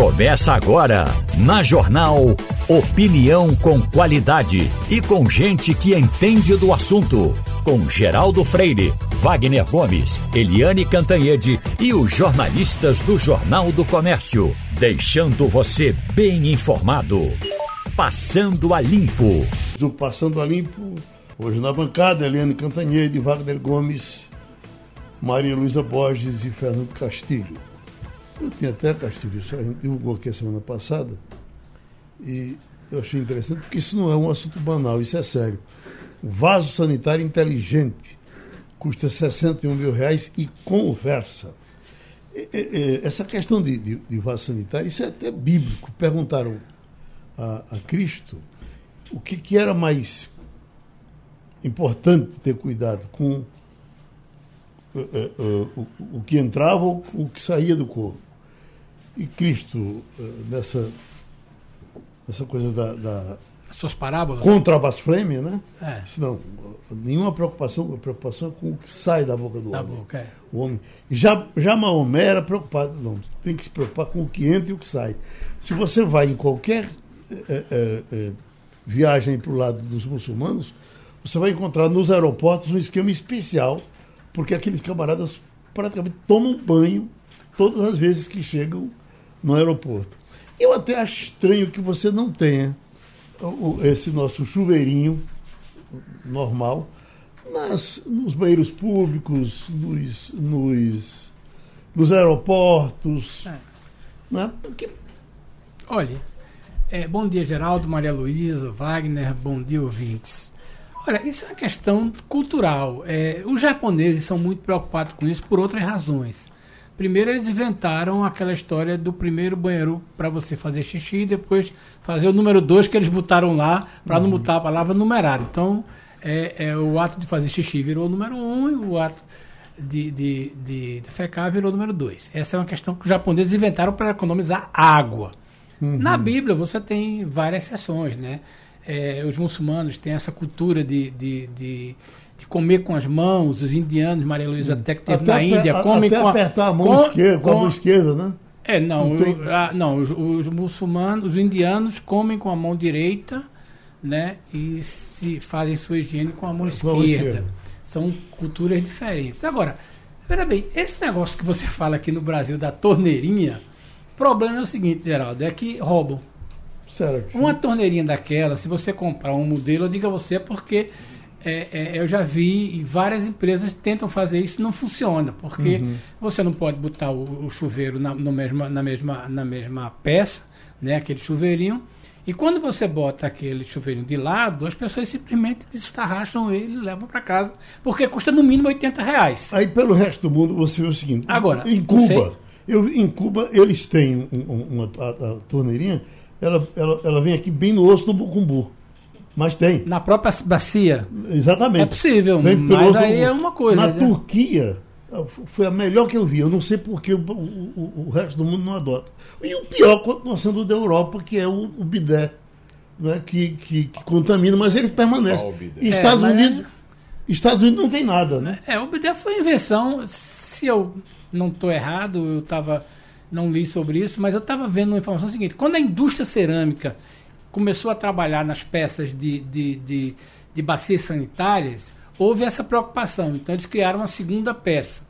Começa agora, na Jornal Opinião com qualidade e com gente que entende do assunto. Com Geraldo Freire, Wagner Gomes, Eliane Cantanhede e os jornalistas do Jornal do Comércio. Deixando você bem informado. Passando a Limpo. O Passando a Limpo, hoje na bancada, Eliane Cantanhede, Wagner Gomes, Maria Luísa Borges e Fernando Castilho. Eu tinha até, Castilho, isso a gente divulgou aqui a semana passada, e eu achei interessante, porque isso não é um assunto banal, isso é sério. O vaso sanitário inteligente custa 61 mil reais e conversa. E, e, essa questão de, de, de, vaso sanitário, isso é até bíblico. Perguntaram a, a Cristo o que, que era mais importante ter cuidado com uh, uh, uh, o, o, que entrava ou o que saía do corpo. E Cristo, eh, nessa, nessa coisa da, da suas parábolas? Contra a blasfêmia, né? É. Não, nenhuma preocupação, a preocupação é com o que sai da boca do da homem. Boca, é. O homem. Já, já Maomé era preocupado, não, tem que se preocupar com o que entra e o que sai. Se você vai em qualquer é, é, viagem para o lado dos muçulmanos, você vai encontrar nos aeroportos um esquema especial, porque aqueles camaradas praticamente tomam banho todas as vezes que chegam no aeroporto. Eu até acho estranho que você não tenha esse nosso chuveirinho normal nas, nos banheiros públicos, nos, nos, nos aeroportos. É. Né? Porque... Olha, é, bom dia, Geraldo, Maria Luísa, Wagner, bom dia, ouvintes. Olha, isso é uma questão cultural. É, os japoneses são muito preocupados com isso por outras razões. Primeiro eles inventaram aquela história do primeiro banheiro para você fazer xixi e depois fazer o número dois que eles botaram lá para uhum. não botar a palavra numerário. Então, é, é, o ato de fazer xixi virou o número um e o ato de, de, de, de fecar virou o número dois. Essa é uma questão que os japoneses inventaram para economizar água. Uhum. Na Bíblia você tem várias exceções, né? É, os muçulmanos têm essa cultura de, de, de de comer com as mãos, os indianos, Maria Luísa até que teve até na Índia, comem até com apertar a mão com, esquerda, com, com, a mão esquerda, né? É, não, não, tem... a, não os, os, muçulmanos, os indianos comem com a mão direita, né? E se fazem sua higiene com a mão, esquerda. esquerda. São culturas diferentes. Agora, veja bem, esse negócio que você fala aqui no Brasil da torneirinha, o problema é o seguinte, Geraldo, é que roubam. Sério? Uma torneirinha daquela, se você comprar um modelo, eu digo a você, porque é, é, eu já vi e várias empresas tentam fazer isso não funciona, porque uhum. você não pode botar o, o chuveiro na, mesma, na, mesma, na mesma peça, né, aquele chuveirinho, e quando você bota aquele chuveirinho de lado, as pessoas simplesmente destarracham ele e levam para casa, porque custa no mínimo 80 reais. Aí pelo resto do mundo você vê o seguinte: agora em Cuba, eu, em Cuba eles têm uma, a, a torneirinha, ela, ela, ela vem aqui bem no osso do bucumbu. Mas tem. Na própria bacia? Exatamente. É possível, mas aí é uma coisa. Na né? Turquia, foi a melhor que eu vi. Eu não sei porque o, o, o, resto do mundo não adota. E o pior continua sendo da Europa, que é o, o bidé, né, que, que, que, contamina, mas ele permanece. E Estados, é, Unidos, é... Estados Unidos não tem nada. Né? É, o bidé foi invenção, se eu não estou errado, eu estava. Não li sobre isso, mas eu estava vendo uma informação seguinte: quando a indústria cerâmica começou a trabalhar nas peças de, de, de, de bacias sanitárias, houve essa preocupação. Então eles criaram uma segunda peça,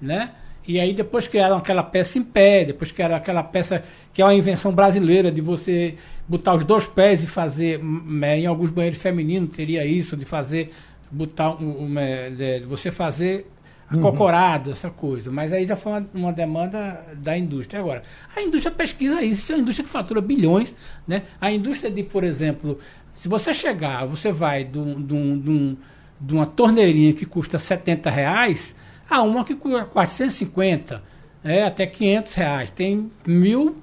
né? E aí depois criaram aquela peça em pé, depois criaram aquela peça que é uma invenção brasileira de você botar os dois pés e fazer, em alguns banheiros femininos teria isso, de fazer, botar um, um, de você fazer acocorado, uhum. essa coisa. Mas aí já foi uma, uma, demanda da indústria. Agora, a indústria pesquisa isso, isso é uma indústria que fatura bilhões. Né? A indústria de, por exemplo, se você chegar, você vai de, um, de, um, um, uma torneirinha que custa 70 reais a uma que custa 450, é, até 500 reais. Tem mil.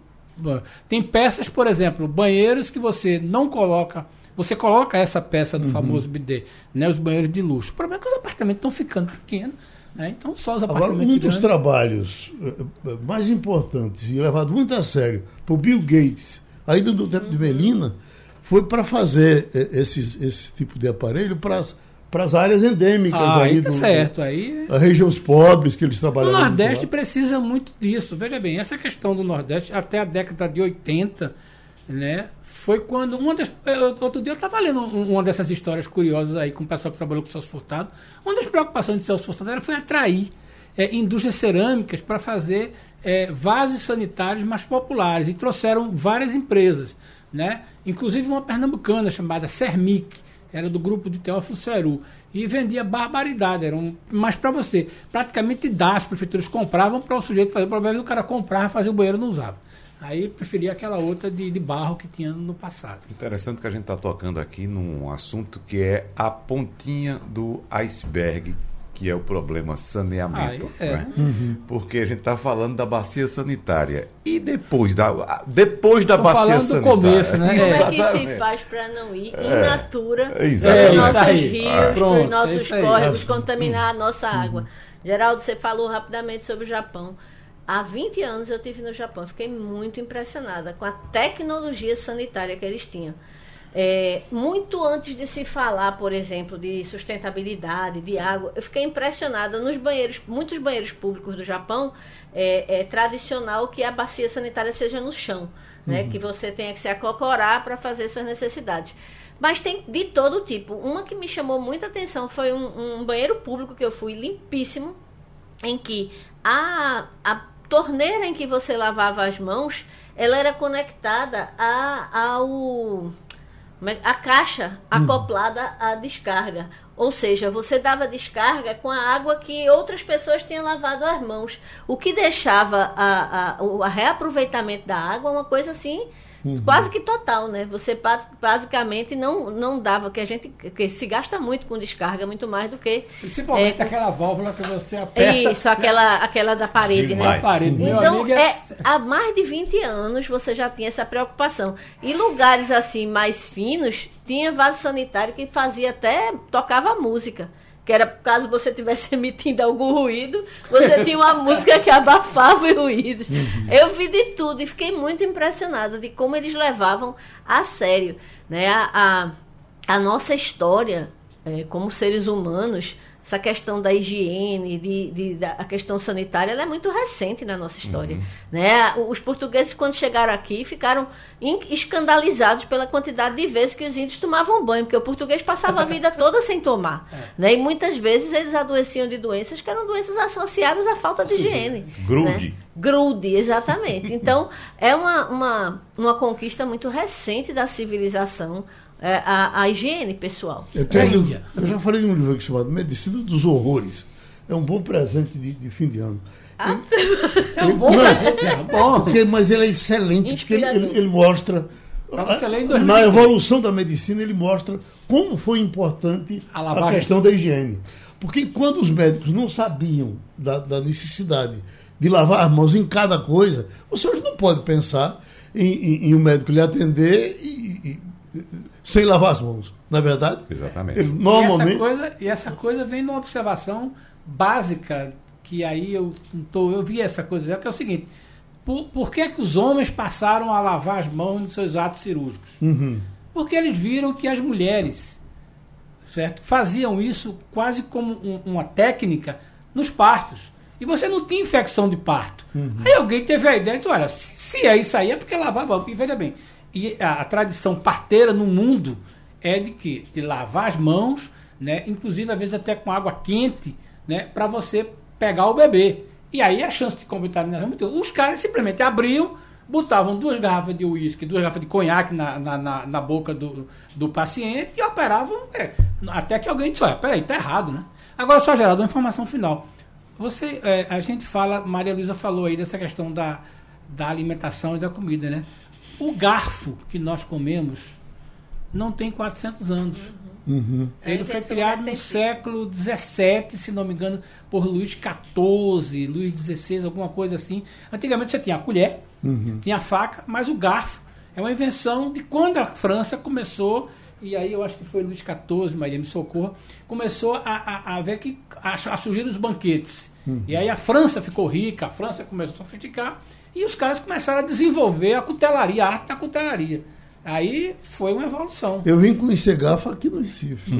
Tem peças, por exemplo, banheiros que você não coloca. Você coloca essa peça do uhum. famoso bidê, né, os banheiros de luxo. O problema é que os apartamentos estão ficando pequenos né? Então, só os Agora, um dos trabalhos eh, eh, mais importantes e levado muito a sério por Bill Gates, ainda do tempo de Melina, foi para fazer eh, esse, esse tipo de aparelho para as áreas endêmicas Ah, aí aí tá do, certo. Aí as regiões pobres que eles O trabalhavam. Nordeste precisa muito disso. Veja bem, essa questão do Nordeste, até a década de 80, né? Foi quando. Uma das, outro dia eu estava lendo um- uma dessas histórias curiosas aí com o pessoal que trabalhou com o Celso Furtado. Uma das preocupações de Celso Furtado era, foi atrair é, indústrias cerâmicas para fazer é, vasos sanitários mais populares. E trouxeram várias empresas. Né? Inclusive uma pernambucana chamada Cermic, era do grupo de Teófilo Ceru. E vendia barbaridade, era um, mas para você, praticamente dá, as prefeituras compravam para o sujeito fazer. O problema é que o cara comprava, fazia o banheiro não usava. Aí preferia aquela outra de, de barro que tinha no passado. Interessante que a gente está tocando aqui num assunto que é a pontinha do iceberg, que é o problema saneamento. Ah, é. né? Porque a gente está falando da bacia sanitária. E depois da, depois da Tô bacia falando do sanitária? começo, né? Como é que se faz para não ir in natura É, para os É, nossos aí. rios, Ah, para os é nossos córregos, Acho- contaminar a nossa água? Geraldo, você falou rapidamente sobre o Japão. Há 20 anos eu tive no Japão, fiquei muito impressionada com a tecnologia sanitária que eles tinham. É, muito antes de se falar, por exemplo, de sustentabilidade, de água, eu fiquei impressionada nos banheiros, muitos banheiros públicos do Japão, é, é tradicional que a bacia sanitária seja no chão, né? Que você tenha que se acocorar para fazer suas necessidades. Mas tem de todo tipo. Uma que me chamou muita atenção foi um, um banheiro público que eu fui limpíssimo, em que a, a torneira em que você lavava as mãos, ela era conectada a, ao é- a caixa acoplada à descarga. Ou seja, você dava descarga com a água que outras pessoas tinham lavado as mãos. O que deixava a, a, o reaproveitamento da água uma coisa assim. Quase que total, né? Você ba- basicamente não, não dava, que a gente que se gasta muito com descarga, muito mais do que Principalmente É, aquela válvula que você aperta isso, aquela, aquela da parede, Demais. né? parede. Meu Então, amigo é, há mais de 20 anos você já tinha essa preocupação. E lugares assim mais finos, tinha vaso sanitário que fazia até tocava música. Que era caso você estivesse emitindo algum ruído, você tinha uma música que abafava os ruídos. Eu vi de tudo e fiquei muito impressionada de como eles levavam a sério né? a, a, a nossa história é, como seres humanos, essa questão da higiene, de, de- da a questão sanitária, ela é muito recente na nossa história. Né? Os portugueses, quando chegaram aqui, ficaram escandalizados pela quantidade de vezes que os índios tomavam banho, porque o português passava a vida toda sem tomar. Né? E muitas vezes eles adoeciam de doenças que eram doenças associadas à falta de higiene. Grude. né? Grude, exatamente. Então, é uma, uma, uma conquista muito recente da civilização, é, a, a higiene pessoal. Eu, tenho É um eu já falei de um livro aqui chamado Medicina dos Horrores. É um bom presente de, de fim de ano. É um bom presente, é bom. Porque, mas ele é excelente, porque ele, ele- ele mostra. Em Na 2003. evolução da medicina, ele mostra como foi importante A a, questão da higiene. Porque quando os médicos não sabiam da, da necessidade de lavar as mãos em cada coisa, você hoje não pode pensar em, em- em um médico lhe atender e- e- sem lavar as mãos. Não é verdade? Exatamente. Ele E essa, normalmente. coisa, e essa coisa vem de uma observação básica, que aí eu, tô, eu vi essa coisa, já, que é o seguinte: por, por que, que os homens passaram a lavar as mãos nos seus atos cirúrgicos? Uhum. Porque eles viram que as mulheres certo, faziam isso quase como um- uma técnica nos partos. E você não tinha infecção de parto. Aí alguém teve a ideia de, olha, se, se é isso aí é porque lavar a mão. E veja bem, e a, a tradição parteira no mundo é de que? De lavar as mãos, né? inclusive às vezes até com água quente, né? para você pegar o bebê. E aí a chance de contaminação é muito. Os caras simplesmente abriam, botavam duas garrafas de uísque, duas garrafas de conhaque na, na, na, na boca do, do paciente e operavam é, até que alguém disse, olha, peraí, tá errado, né? Agora só, Geraldo, uma informação final. Você, é, a gente fala, Maria Luísa falou aí dessa questão da, da alimentação e da comida, né? O garfo que nós comemos não tem 400 anos. Uhum. É Ele foi invenção criado no século XVII, se não me engano, por Luís XIV, Luís XVI, alguma coisa assim. Antigamente você tinha a colher, tinha a faca, mas o garfo é uma invenção de quando a França começou, e aí eu acho que foi Luís XIV, Maria me socorra, começou a, a, a ver que a, a surgir os banquetes. E aí a França ficou rica, a França começou a sofisticar, e os caras começaram a desenvolver a cutelaria, a arte da cutelaria. Aí foi uma evolução. Eu vim conhecer garfo aqui no Recife.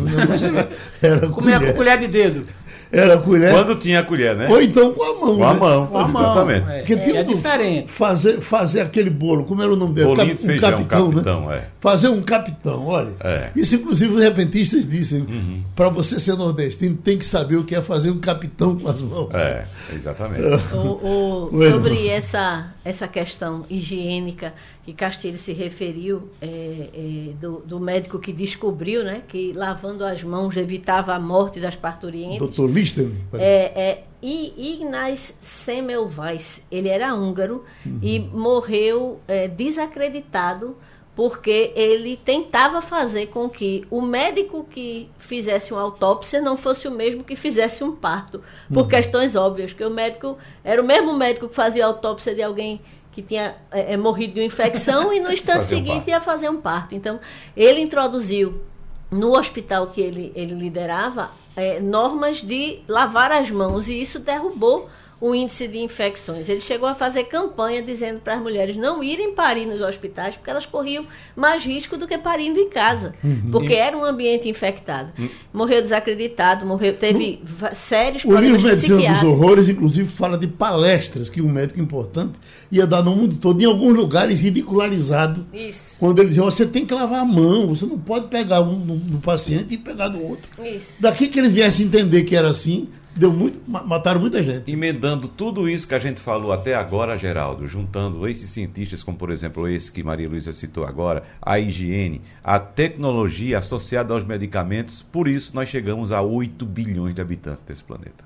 Era, Comia com colher de dedo. Era colher. Quando tinha a colher, né? Ou então com a mão. Com a né? mão, Com a mão. exatamente. É, Porque é, é um- diferente. Fazer, fazer aquele bolo, como era o nome dele? Bolinho Cap- de feijão, capitão, capitão, né? é. Fazer um capitão, olha. É. Isso, inclusive, os repentistas dizem: Uhum. para você ser nordestino, tem que saber o que é fazer um capitão com as mãos. né? É, exatamente. O- o- Bueno. sobre essa, essa questão higiênica que Castilho se referiu, é, é, do, do médico que descobriu né, que lavando as mãos evitava a morte das parturientes. Doutor Listen. É, é, Ignaz Semmelweis, ele era húngaro e morreu é, desacreditado porque ele tentava fazer com que o médico que fizesse uma autópsia não fosse o mesmo que fizesse um parto, por questões óbvias, que o médico era o mesmo médico que fazia a autópsia de alguém que tinha é, é, morrido de uma infecção e no instante um seguinte parto. ia fazer um parto. Então, ele introduziu no hospital que ele, ele liderava eh, normas de lavar as mãos e isso derrubou o índice de infecções. Ele chegou a fazer campanha dizendo para as mulheres não irem parir nos hospitais porque elas corriam mais risco do que parindo em casa, Uhum. porque era um ambiente infectado. Morreu desacreditado, morreu, teve va- sérios O livro problemas Medicina dos. Horrores, inclusive, fala de palestras que um médico importante ia dar no mundo todo, em alguns lugares ridicularizado, Isso, quando ele dizia: você tem que lavar a mão, você não pode pegar um do, do paciente e pegar do outro. isso. Daqui que eles viessem entender que era assim, deu muito, ma- mataram muita gente. Emendando tudo isso que a gente falou até agora, Geraldo, juntando esses cientistas, como por exemplo esse que Maria Luísa citou agora, a higiene, a tecnologia associada aos medicamentos, por isso nós chegamos a 8 bilhões de habitantes desse planeta.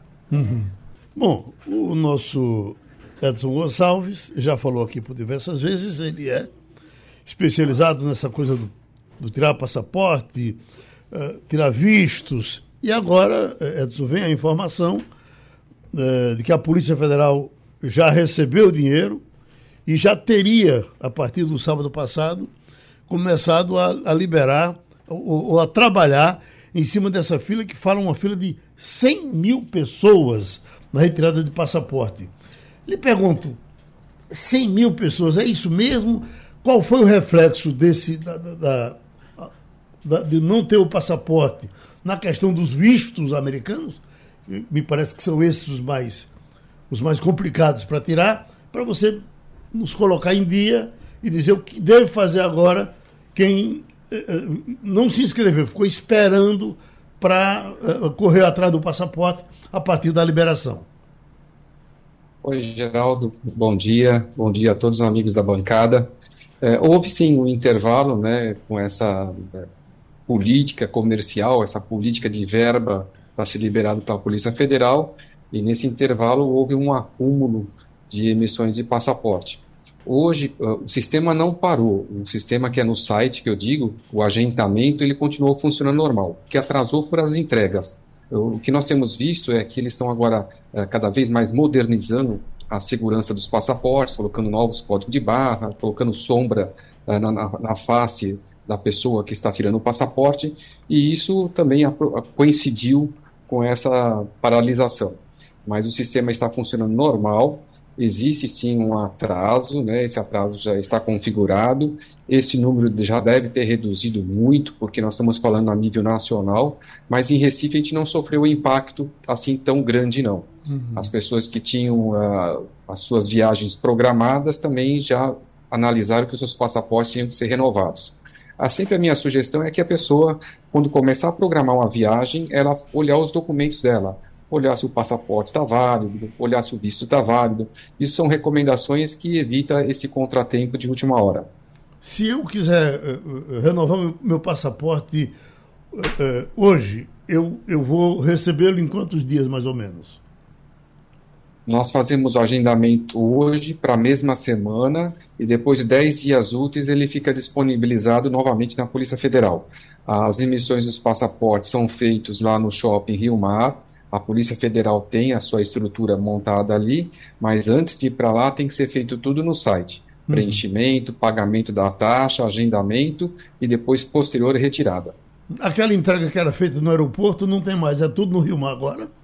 Bom, o nosso Edson Gonçalves já falou aqui por diversas vezes, ele é especializado nessa coisa do, do tirar passaporte, eh, tirar vistos. E agora, eh, Edson, vem a informação eh, de que a Polícia Federal já recebeu o dinheiro e já teria, a partir do sábado passado, começado a, a liberar ou, ou a trabalhar em cima dessa fila que fala uma fila de 100 mil pessoas na retirada de passaporte. Lhe pergunto, 100 mil pessoas, é isso mesmo? Qual foi o reflexo desse da- da- da- de não ter o passaporte na questão dos vistos americanos? Me parece que são esses os mais os mais complicados para tirar, para você nos colocar em dia e dizer o que deve fazer agora quem eh, eh, não se inscreveu, ficou esperando para eh, correr atrás do passaporte a partir da liberação. Oi, Geraldo, bom dia, bom dia a todos os amigos da bancada. É, houve sim um intervalo, né, com essa política comercial, essa política de verba para ser liberado pela Polícia Federal, e nesse intervalo houve um acúmulo de emissões de passaporte. Hoje, uh, o sistema não parou, o sistema que é no site, que eu digo, o agendamento, ele continuou funcionando normal. O que atrasou foram as entregas. O que nós temos visto é que eles estão agora eh, cada vez mais modernizando a segurança dos passaportes, colocando novos códigos de barra, colocando sombra eh, na, na, na face da pessoa que está tirando o passaporte, e isso também coincidiu com essa paralisação. Mas o sistema está funcionando normal, existe sim um atraso, né? esse atraso já está configurado, esse número já deve ter reduzido muito, porque nós estamos falando a nível nacional, mas em Recife a gente não sofreu um impacto assim tão grande não. As pessoas que tinham ah, as suas viagens programadas também já analisaram que os seus passaportes tinham que ser renovados. Ah, sempre a minha sugestão é que a pessoa, quando começar a programar uma viagem, ela olhar os documentos dela, olhar se o passaporte está válido, olhar se o visto está válido. Isso são recomendações que evitam esse contratempo de última hora. Se eu quiser eh, eh, renovar meu, meu passaporte eh, hoje, eu, eu vou recebê-lo em quantos dias mais ou menos? Nós fazemos o agendamento hoje para a mesma semana e depois de 10 dias úteis ele fica disponibilizado novamente na Polícia Federal. As emissões dos passaportes são feitos lá no shopping Rio Mar. A Polícia Federal tem a sua estrutura montada ali, mas antes de ir para lá tem que ser feito tudo no site. Preenchimento, pagamento da taxa, agendamento e depois posterior retirada. Aquela entrega que era feita no aeroporto não tem mais, é tudo no Rio Mar agora?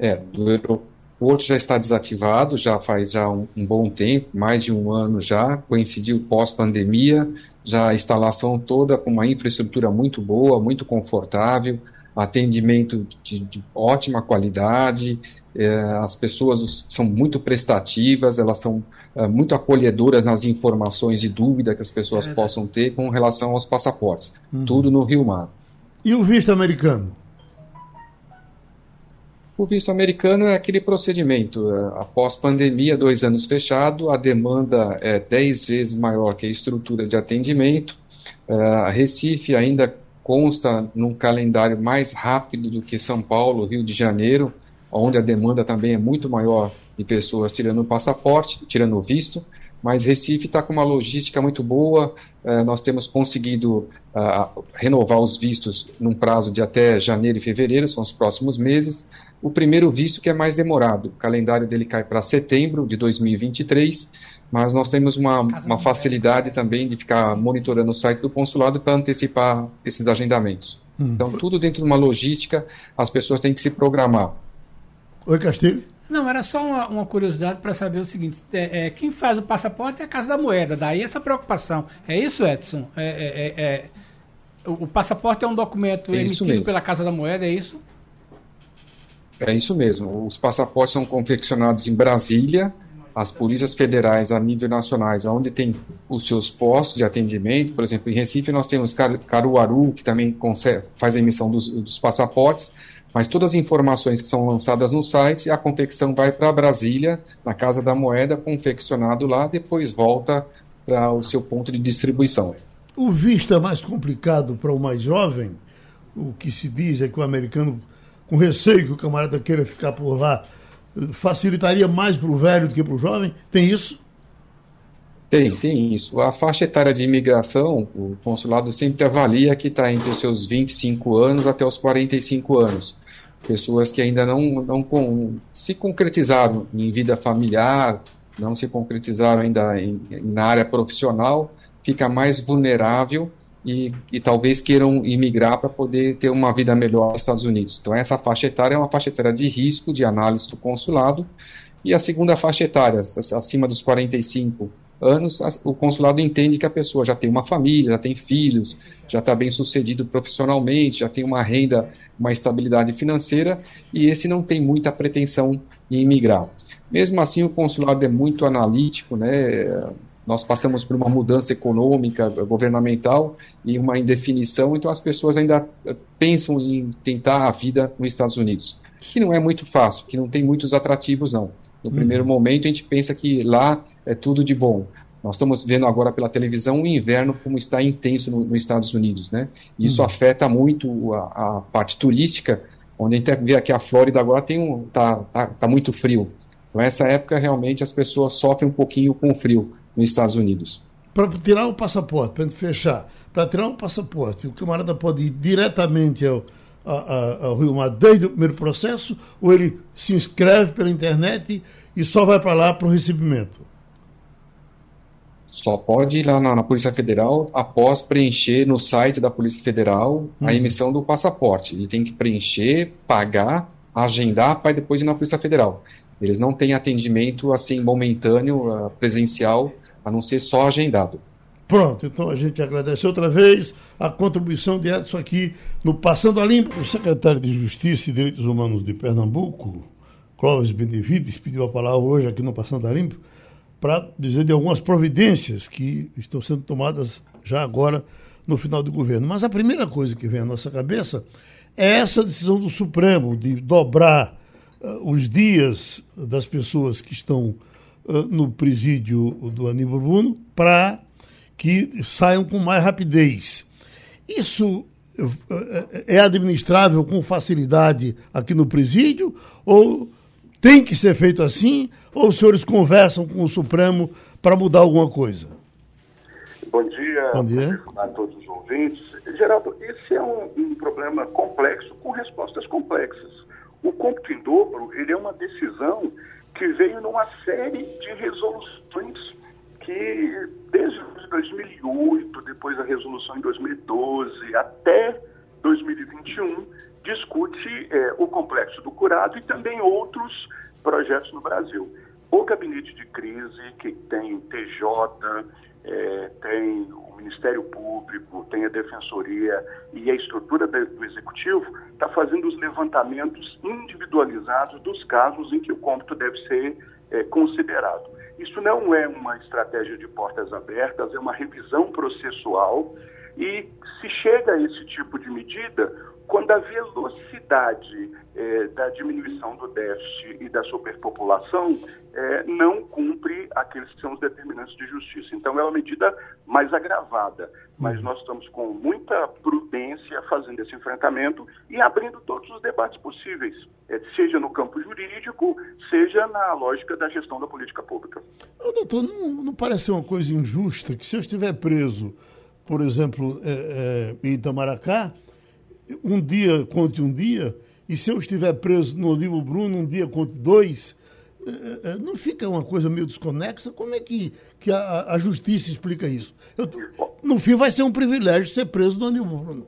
É, do, aero- porto já está desativado, já faz já um, um bom tempo, mais de um ano já, coincidiu pós-pandemia, já a instalação toda com uma infraestrutura muito boa, muito confortável, atendimento de, de ótima qualidade, é, as pessoas são muito prestativas, elas são é, muito acolhedoras nas informações e dúvidas que as pessoas é possam ter com relação aos passaportes. Uhum. Tudo no Rio Mar. E o visto americano? O visto americano é aquele procedimento. É, após pandemia, dois anos fechado, a demanda é dez vezes maior que a estrutura de atendimento. É, a Recife ainda consta num calendário mais rápido do que São Paulo, Rio de Janeiro, onde a demanda também é muito maior de pessoas tirando o passaporte, tirando o visto, mas Recife está com uma logística muito boa, uh, nós temos conseguido renovar os vistos num prazo de até janeiro e fevereiro, são os próximos meses. O primeiro visto que é mais demorado, o calendário dele cai para setembro de 2023, mas nós temos uma, uma facilidade também de ficar monitorando o site do consulado para antecipar esses agendamentos. Hum. Então, tudo dentro de uma logística, as pessoas têm que se programar. Oi, Castilho. Não, era só uma, uma curiosidade para saber o seguinte: é, é, quem faz o passaporte é a Casa da Moeda, daí essa preocupação. É isso, Edson? É, é, é, é o, o, passaporte é um documento emitido pela Casa da Moeda, é isso? É isso mesmo. Os passaportes são confeccionados em Brasília, as polícias federais a nível nacionais, onde tem os seus postos de atendimento. Por exemplo, em Recife nós temos Caruaru, que também faz a emissão dos, dos passaportes. Mas todas as informações que são lançadas no site, a confecção vai para Brasília, na Casa da Moeda, confeccionado lá, depois volta para o seu ponto de distribuição. O visto é mais complicado para o mais jovem? O que se diz é que o americano, com receio que o camarada queira ficar por lá, facilitaria mais para o velho do que para o jovem? Tem isso? Tem, tem isso. A faixa etária de imigração, o consulado sempre avalia que está entre os seus 25 anos até os 45 anos pessoas que ainda não, não com, se concretizaram em vida familiar, não se concretizaram ainda em, na área profissional, fica mais vulnerável e, e talvez queiram imigrar para poder ter uma vida melhor nos Estados Unidos. Então, essa faixa etária é uma faixa etária de risco de análise do consulado. E a segunda faixa etária, acima dos 45 anos, o consulado entende que a pessoa já tem uma família, já tem filhos, já está bem sucedido profissionalmente, já tem uma renda, uma estabilidade financeira e esse não tem muita pretensão em imigrar. Mesmo assim, o consulado é muito analítico, né? Nós passamos por uma mudança econômica, governamental e uma indefinição, então as pessoas ainda pensam em tentar a vida nos Estados Unidos, que não é muito fácil, que não tem muitos atrativos, não. No uhum. primeiro momento, a gente pensa que lá é tudo de bom. Nós estamos vendo agora pela televisão o inverno como está intenso no, nos Estados Unidos, né? Isso uhum. afeta muito a, a, parte turística, onde a gente vê aqui a Flórida agora tem um tá, tá, tá muito frio. Então essa época realmente as pessoas sofrem um pouquinho com o frio nos Estados Unidos. Para tirar o passaporte, para fechar, para tirar o passaporte, o camarada pode ir diretamente ao, ao Rio Mar desde o primeiro processo ou ele se inscreve pela internet e só vai para lá para o recebimento? Só pode ir lá na, na, Polícia Federal após preencher no site da Polícia Federal a uhum. emissão do passaporte. Ele tem que preencher, pagar, agendar para depois ir na Polícia Federal. Eles não têm atendimento assim momentâneo, uh, presencial, a não ser só agendado. Pronto, então a gente agradece outra vez a contribuição de Edson aqui no Passando a Limpo. O secretário de Justiça e Direitos Humanos de Pernambuco, Clóvis Benevides, pediu a palavra hoje aqui no Passando a Limpo para dizer de algumas providências que estão sendo tomadas já agora no final do governo. Mas a primeira coisa que vem à nossa cabeça é essa decisão do Supremo de dobrar uh, os dias das pessoas que estão uh, no presídio do Aníbal Bruno para que saiam com mais rapidez. Isso uh, é administrável com facilidade aqui no presídio ou tem que ser feito assim ou os senhores conversam com o Supremo para mudar alguma coisa? Bom dia, Bom dia. a todos os ouvintes. Geraldo, esse é um, um, problema complexo com respostas complexas. O cômputo em dobro ele é uma decisão que veio numa série de resoluções que, desde 2008, depois a resolução em 2012, até 2021, discute é, o complexo do curado e também outros projetos no Brasil. O gabinete de crise, que tem TJ, é, tem Ministério Público, tem a Defensoria e a estrutura do Executivo, está fazendo os levantamentos individualizados dos casos em que o cômputo deve ser é, considerado. Isso não é uma estratégia de portas abertas, é uma revisão processual e se chega a esse tipo de medida quando a velocidade é, da diminuição do déficit e da superpopulação é, não cumpre aqueles que são os determinantes de justiça. Então, é uma medida mais agravada, mas uhum. nós estamos com muita prudência fazendo esse enfrentamento e abrindo todos os debates possíveis, é, seja no campo jurídico, seja na lógica da gestão da política pública. doutor, não, não parece uma coisa injusta que se eu estiver preso, por exemplo, em Itamaracá, um dia conte um dia, e se eu estiver preso no Olivo Bruno, um dia conte dois, eh, eh, não fica uma coisa meio desconexa? Como é que, que a, a justiça explica isso? Eu, no fim, vai ser um privilégio ser preso no Olivo Bruno.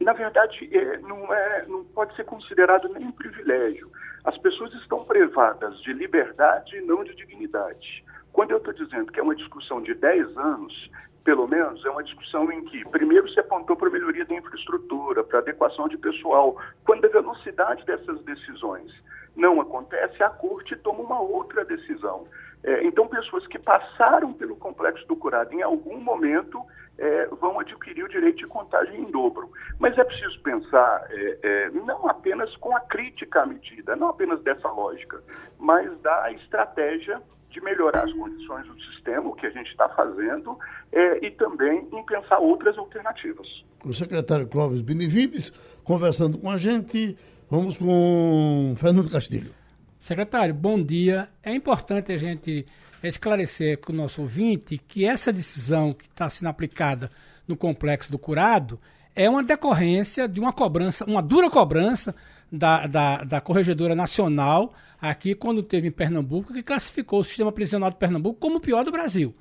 Na verdade, não, é, não pode ser considerado nem um privilégio. As pessoas estão privadas de liberdade e não de dignidade. Quando eu estou dizendo que é uma discussão de 10 anos, pelo menos, é uma discussão em que, primeiro, se apontou para melhoria da infraestrutura, para adequação de pessoal. Quando a velocidade dessas decisões não acontece, a corte toma uma outra decisão. É, então, pessoas que passaram pelo complexo do curado em algum momento é, vão adquirir o direito de contagem em dobro. Mas é preciso pensar é, é não apenas com a crítica à medida, não apenas dessa lógica, mas da estratégia de melhorar as condições do sistema, o que a gente está fazendo, é, e também em pensar outras alternativas. O secretário Clóvis Benevides conversando com a gente. Vamos com Fernando Castilho. Secretário, bom dia. É importante a gente esclarecer com o nosso ouvinte que essa decisão que está sendo aplicada no complexo do curado é uma decorrência de uma cobrança, uma dura cobrança da, da, da Corregedora Nacional aqui quando teve em Pernambuco, que classificou o sistema prisional de Pernambuco como o pior do Brasil.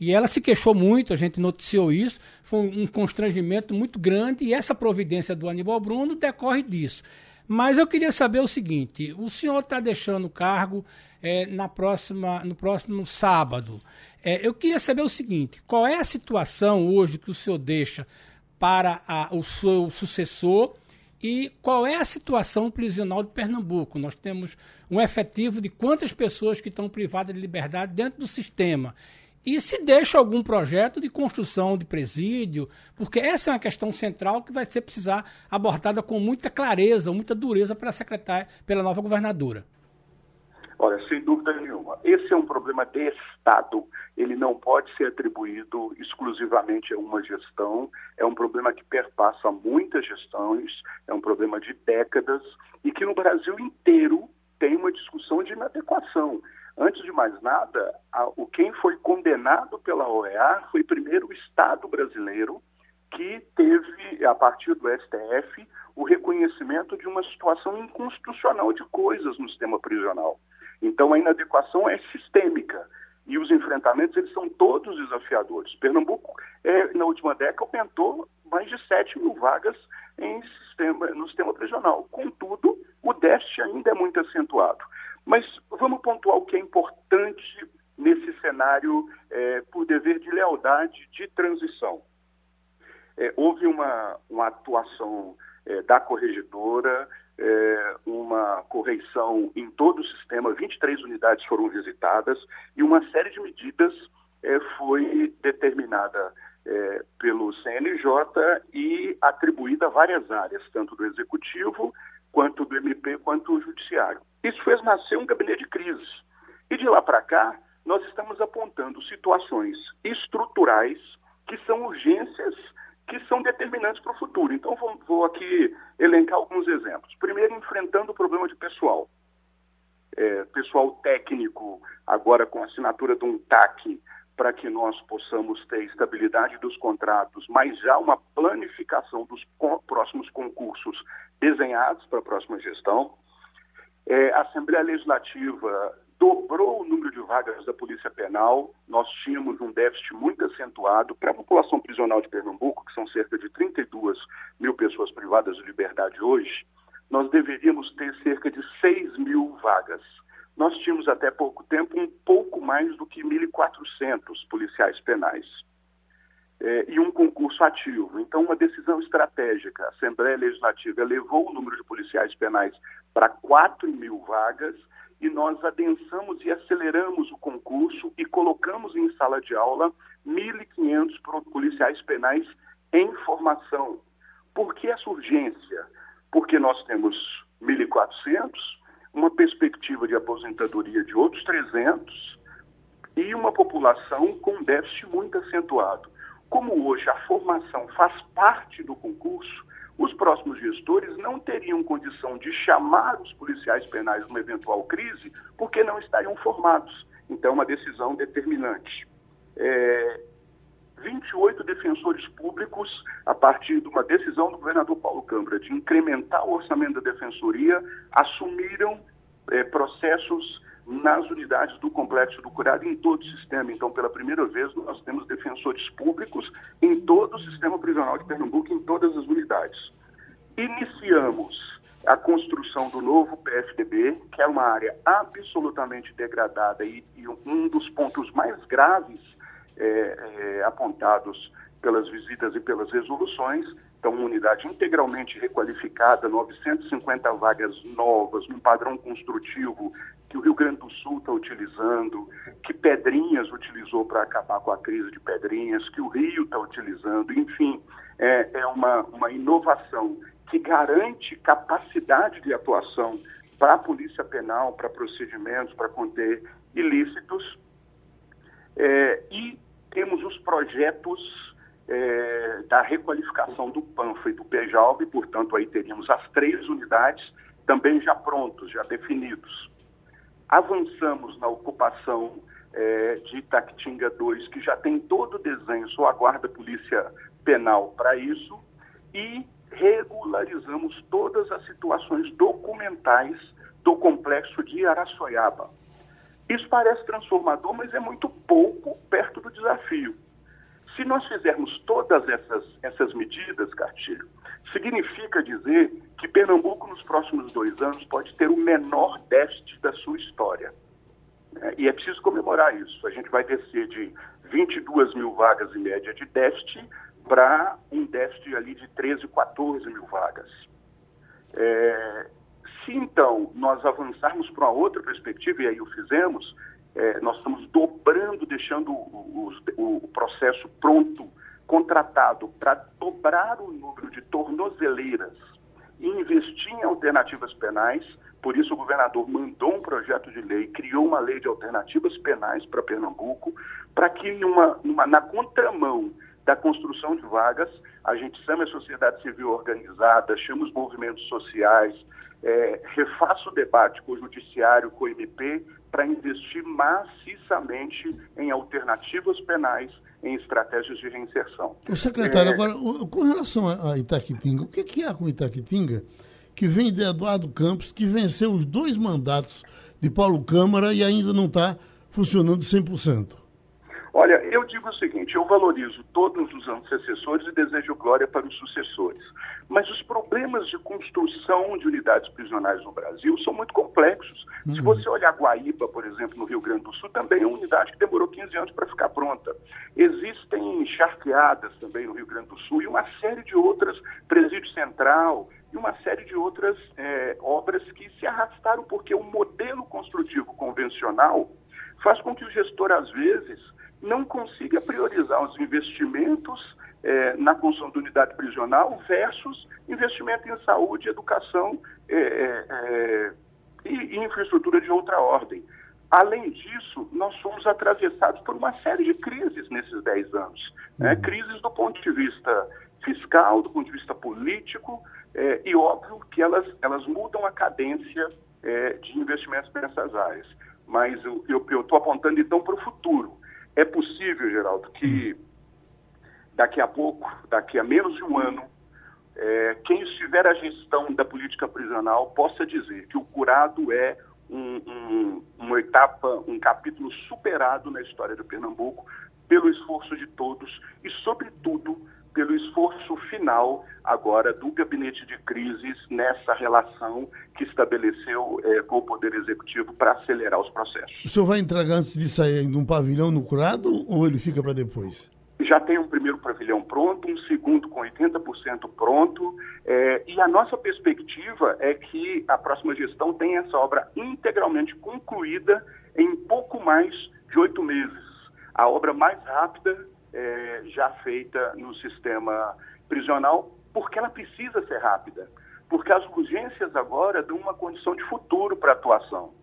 E ela se queixou muito, a gente noticiou isso, foi um constrangimento muito grande e essa providência do Aníbal Bruno decorre disso. Mas eu queria saber o seguinte: o senhor está deixando o cargo é, na próxima, no próximo sábado. É, eu queria saber o seguinte: qual é a situação hoje que o senhor deixa para a, o seu sucessor e qual é a situação prisional de Pernambuco? Nós temos um efetivo de quantas pessoas que estão privadas de liberdade dentro do sistema. E se deixa algum projeto de construção de presídio, porque essa é uma questão central que vai ser precisar abordada com muita clareza, muita dureza pela secretária, pela nova governadora. Olha, sem dúvida nenhuma. Esse é um problema de Estado. Ele não pode ser atribuído exclusivamente a uma gestão. É um problema que perpassa muitas gestões, é um problema de décadas e que no Brasil inteiro tem uma discussão de inadequação. Antes de mais nada, a, o quem foi condenado pela OEA foi primeiro o Estado brasileiro, que teve, a partir do STF, o reconhecimento de uma situação inconstitucional de coisas no sistema prisional. Então, a inadequação é sistêmica e os enfrentamentos eles são todos desafiadores. Pernambuco, é, na última década, aumentou mais de 7 mil vagas em sistema, no sistema prisional. Contudo, o déficit ainda é muito acentuado. Mas vamos pontuar o que é importante nesse cenário é, por dever de lealdade de transição. É, houve uma, uma atuação é, da corregedora, é, uma correição em todo o sistema, 23 unidades foram visitadas e uma série de medidas é, foi determinada é, pelo CNJ e atribuída a várias áreas, tanto do Executivo, quanto do MP, quanto do Judiciário. Isso fez nascer um gabinete de crise. E de lá para cá, nós estamos apontando situações estruturais que são urgências que são determinantes para o futuro. Então, vou, vou, aqui elencar alguns exemplos. Primeiro, enfrentando o problema de pessoal. É, pessoal técnico, agora com assinatura de um TAC, para que nós possamos ter estabilidade dos contratos, mas já uma planificação dos co próximos concursos desenhados para a próxima gestão. É, a Assembleia Legislativa dobrou o número de vagas da Polícia Penal. Nós tínhamos um déficit muito acentuado para a população prisional de Pernambuco, que são cerca de 32 mil pessoas privadas de liberdade hoje. Nós deveríamos ter cerca de 6 mil vagas. nós tínhamos até pouco tempo um pouco mais do que 1.400 policiais penais é, e um concurso ativo. Então, uma decisão estratégica. A Assembleia Legislativa levou o número de policiais penais para 4 mil vagas e nós adensamos e aceleramos o concurso e colocamos em sala de aula 1.500 policiais penais em formação. Por que essa urgência? Porque nós temos 1.400, uma perspectiva de aposentadoria de outros 300 e uma população com déficit muito acentuado. Como hoje a formação faz parte do concurso, os próximos gestores não teriam condição de chamar os policiais penais numa eventual crise porque não estariam formados. Então, uma decisão determinante. É, 28 defensores públicos, a partir de uma decisão do governador Paulo Câmara de incrementar o orçamento da defensoria, assumiram é, processos nas unidades do complexo do curado em todo o sistema. Então, pela primeira vez, nós temos defensores públicos em todo o sistema prisional de Pernambuco, em todas as unidades. Iniciamos a construção do novo PFDB, que é uma área absolutamente degradada e, e um dos pontos mais graves é, é, apontados pelas visitas e pelas resoluções. Então, uma unidade integralmente requalificada, 950 vagas novas, num padrão construtivo que o Rio Grande do Sul está utilizando, que Pedrinhas utilizou para acabar com a crise de Pedrinhas, que o Rio está utilizando, enfim, é, é uma, uma inovação que garante capacidade de atuação para a polícia penal, para procedimentos, para conter ilícitos. É, e temos os projetos é, da requalificação do PANFA e do PEJALB, portanto, aí teríamos as três unidades também já prontos, já definidos. Avançamos na ocupação é, de Itaquitinga 2, que já tem todo o desenho, só aguarda a Polícia Penal para isso, e regularizamos todas as situações documentais do complexo de Araçoiaba. Isso parece transformador, mas é muito pouco perto do desafio. Se nós fizermos todas essas, essas medidas, Cartilho, significa dizer que Pernambuco, nos próximos dois anos, pode ter o menor déficit da sua história. É, e é preciso comemorar isso. A gente vai descer de 22 mil vagas em média de déficit para um déficit ali de 13, 14 mil vagas. É, se então nós avançarmos para uma outra perspectiva, e aí o fizemos, é, nós estamos dobrando, deixando o, o, o processo pronto, contratado, para dobrar o número de tornozeleiras e investir em alternativas penais. Por isso, o governador mandou um projeto de lei, criou uma lei de alternativas penais para Pernambuco, para que, numa, numa, na contramão da construção de vagas, a gente chama a sociedade civil organizada, chama os movimentos sociais, é, refaça o debate com o judiciário, com o MP, para investir maciçamente em alternativas penais, em estratégias de reinserção. O secretário, é... agora, com relação a Itaquitinga, o que é com Itaquitinga que vem de Eduardo Campos, que venceu os dois mandatos de Paulo Câmara e ainda não está funcionando 100%? Olha, eu digo o seguinte: eu valorizo todos os antecessores e desejo glória para os sucessores. Mas os problemas de construção de unidades prisionais no Brasil são muito complexos. Uhum. Se você olhar Guaíba, por exemplo, no Rio Grande do Sul, também é uma unidade que demorou 15 anos para ficar pronta. Existem charqueadas também no Rio Grande do Sul e uma série de outras, Presídio Central, e uma série de outras é, obras que se arrastaram porque o modelo construtivo convencional faz com que o gestor, às vezes, não consiga priorizar os investimentos é, na construção da unidade prisional versus investimento em saúde, educação é, é, e, e infraestrutura de outra ordem. Além disso, nós fomos atravessados por uma série de crises nesses 10 anos. Né? Uhum. Crises do ponto de vista fiscal, do ponto de vista político, e óbvio que elas, elas mudam a cadência de investimentos nessas áreas. Mas eu estou apontando então para o futuro. É possível, Geraldo, que daqui a pouco, daqui a menos de um ano, é, quem estiver à gestão da política prisional possa dizer que o curado é um, um, uma etapa, um capítulo superado na história do Pernambuco pelo esforço de todos e, sobretudo, pelo esforço final agora do gabinete de crises nessa relação que estabeleceu é, com o Poder Executivo para acelerar os processos. O senhor vai entregar antes de sair de um pavilhão no curado ou ele fica para depois? Já tem um primeiro pavilhão pronto, um segundo com 80% pronto, é, e a nossa perspectiva é que a próxima gestão tenha essa obra integralmente concluída em pouco mais de oito meses. A obra mais rápida é, já feita no sistema prisional, porque ela precisa ser rápida, porque as urgências agora dão uma condição de futuro para a atuação.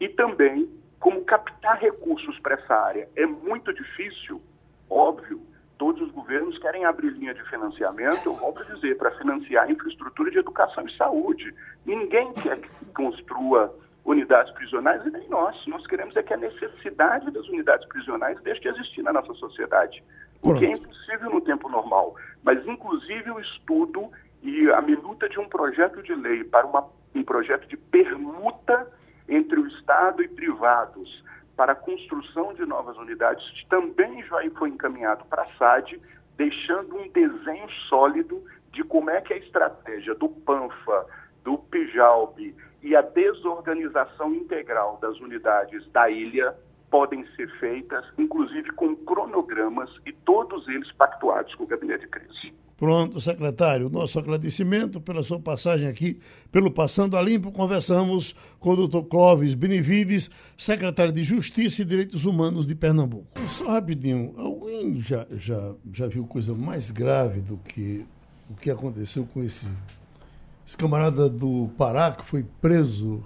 E também, como captar recursos para essa área é muito difícil, óbvio, todos os governos querem abrir linha de financiamento, eu volto a dizer, para financiar infraestrutura de educação e saúde. Ninguém quer que se construa unidades prisionais e nem nós. Nós queremos é que a necessidade das unidades prisionais deixe de existir na nossa sociedade. O que é impossível no tempo normal. Mas, inclusive, o estudo e a minuta de um projeto de lei para uma, um projeto de permuta entre o Estado e privados para a construção de novas unidades também já foi encaminhado para a SAD, deixando um desenho sólido de como é que a estratégia do PANFA, do PIJALB e a desorganização integral das unidades da ilha podem ser feitas, inclusive com cronogramas e todos eles pactuados com o gabinete de crise. Pronto, secretário. Nosso agradecimento pela sua passagem aqui pelo Passando a Limpo. Conversamos com o doutor Clóvis Benevides, secretário de Justiça e Direitos Humanos de Pernambuco. Só rapidinho, alguém já, já, já viu coisa mais grave do que o que aconteceu com esse esse camarada do Pará, que foi preso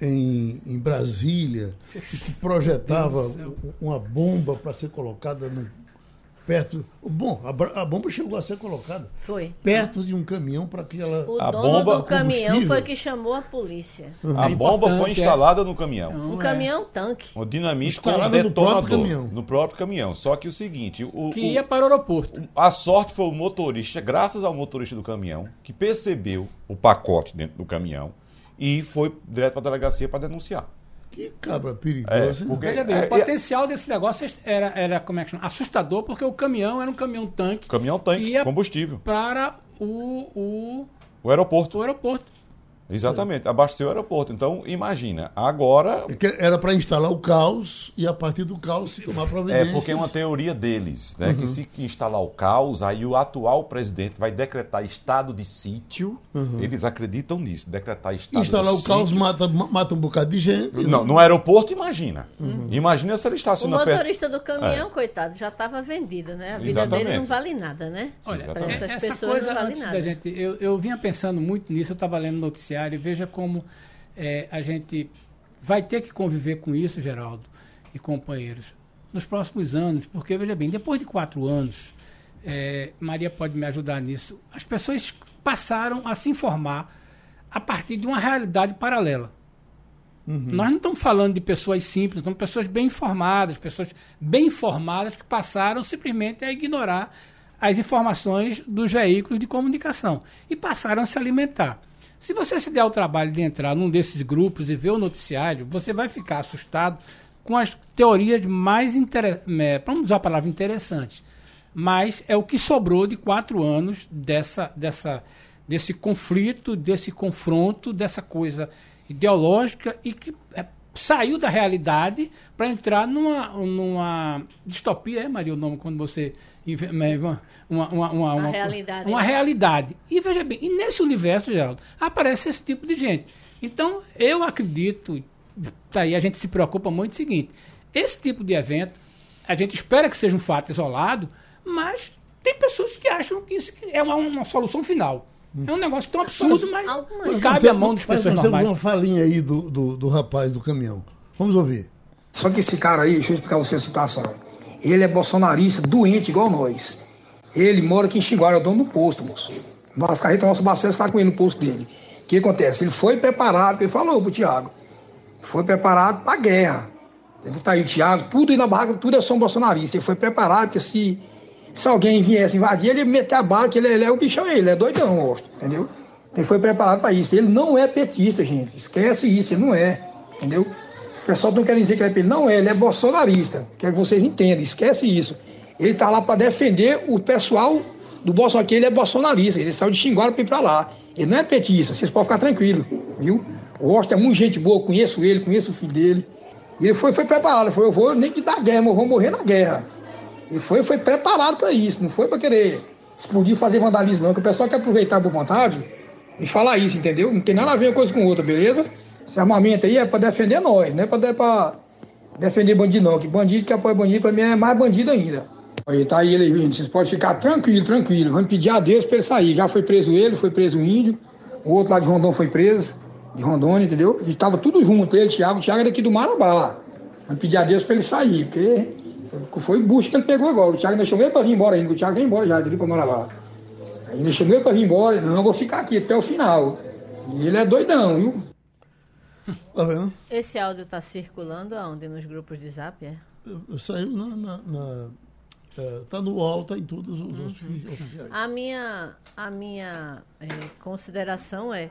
em, em Brasília, e que projetava uma bomba para ser colocada no, perto. Bom, a, a, bomba chegou a ser colocada. Foi. Perto de um caminhão para que ela. O a dono bomba, do caminhão foi que chamou a polícia. Uhum. A bomba foi é. instalada é. no caminhão. Um é. caminhão tanque. O dinamite com um detonador. No próprio caminhão. No próprio caminhão. Só que o seguinte. O, que ia para o aeroporto. A sorte foi o motorista, graças ao motorista do caminhão, que percebeu o pacote dentro do caminhão e foi direto para a delegacia para denunciar. Que cabra perigosa. É, porque, Veja bem, é, o potencial é, desse negócio era, era como é que chama? assustador, porque o caminhão era um caminhão-tanque. Caminhão-tanque, combustível. Para o, o, o aeroporto. O aeroporto. Exatamente, abasteceu o aeroporto. Então, imagina, agora. É era para instalar o caos e a partir do caos se tomar providências. É porque é uma teoria deles, né? Uhum. Que se instalar o caos, aí o atual presidente vai decretar estado de sítio. Uhum. Eles acreditam nisso, decretar estado instalar de sítio. Instalar o caos mata, mata um bocado de gente. Não, no aeroporto, imagina. Uhum. Imagina se ele está O motorista do caminhão, é. coitado, já estava vendido, né? A vida Exatamente. dele não vale nada, né? Olha, essas essa pessoas coisa, não vale nada. Gente, eu, eu vinha pensando muito nisso, eu estava lendo noticiário e veja como é, a gente vai ter que conviver com isso, Geraldo e companheiros, nos próximos anos, porque, veja bem, depois de quatro anos, é, Maria pode me ajudar nisso, as pessoas passaram a se informar a partir de uma realidade paralela. Uhum. Nós não estamos falando de pessoas simples, estamos pessoas bem informadas, pessoas bem informadas que passaram simplesmente a ignorar as informações dos veículos de comunicação e passaram a se alimentar. Se você se der o trabalho de entrar num desses grupos e ver o noticiário, você vai ficar assustado com as teorias mais é, vamos usar a palavra interessantes, mas é o que sobrou de quatro anos dessa, dessa, desse conflito, desse confronto, dessa coisa ideológica e que é, saiu da realidade para entrar numa, numa distopia, é, Maria, o nome quando você uma, uma, uma, uma, uma realidade. Uma realidade. E veja bem, e nesse universo, Geraldo, aparece esse tipo de gente. Então, eu acredito, tá aí a gente se preocupa muito o seguinte, esse tipo de evento, a gente espera que seja um fato isolado, mas tem pessoas que acham que isso é uma, uma solução final. É um negócio tão absurdo, mas, mas cabe à mão das pessoas nós normais. Temos uma falinha aí do, do, do rapaz do caminhão. Vamos ouvir. Só que esse cara aí, deixa eu explicar você a situação. Ele é bolsonarista, doente igual nós. Ele mora aqui em Xinguara, é o dono do posto, moço. Nossa carreta, nosso Bacete está com ele no posto dele. O que acontece? Ele foi preparado, ele falou pro Tiago, foi preparado para a guerra. Ele tá aí o Tiago, tudo aí na barraca, tudo é só um bolsonarista. Ele foi preparado, porque se, se alguém viesse invadir, ele meter a bala, que ele, ele é o bichão, ele é doidão, moço, entendeu? Ele foi preparado para isso. Ele não é petista, gente. Esquece isso, ele não é. Entendeu? O pessoal não quer dizer que ele é PT. Não é, ele é bolsonarista. Quer que vocês entendam, esquece isso. Ele está lá para defender o pessoal do Bolsonaro, que ele é bolsonarista. Ele saiu de Xinguara para ir para lá. Ele não é petista, vocês podem ficar tranquilos, viu? O Rocha é muito gente boa, conheço ele, conheço o filho dele. Ele foi, foi preparado, foi, eu vou nem que dar guerra, mas eu vou morrer na guerra. Ele foi, foi preparado para isso, não foi para querer explodir, fazer vandalismo, não. Que o pessoal quer aproveitar por vontade e falar isso, entendeu? Não tem nada a ver uma coisa com outra, beleza? Esse armamento aí é para defender nós, não é para defender bandido, não. Que bandido que apoia bandido, para mim é mais bandido ainda. Aí tá aí ele vindo, vocês podem ficar tranquilo, tranquilo. Vamos pedir a Deus para ele sair. Já foi preso ele, foi preso o índio, o outro lá de Rondon foi preso, de Rondônia, entendeu? A gente tava tudo junto, ele, Thiago, o Thiago é daqui do Marabá. Vamos pedir a Deus para ele sair, porque foi o bucho que ele pegou agora. O Thiago deixou meio para vir embora ainda, o Thiago veio embora já, dele para Marabá. Aí deixou meio para vir embora, não, eu vou ficar aqui até o final. E ele é doidão, viu? Tá vendo? Esse áudio tá circulando aonde? Nos grupos de zap, é? Saiu na, na, na Está é, no UOL, está em todos os uhum. oficiais. A minha, a minha é, consideração é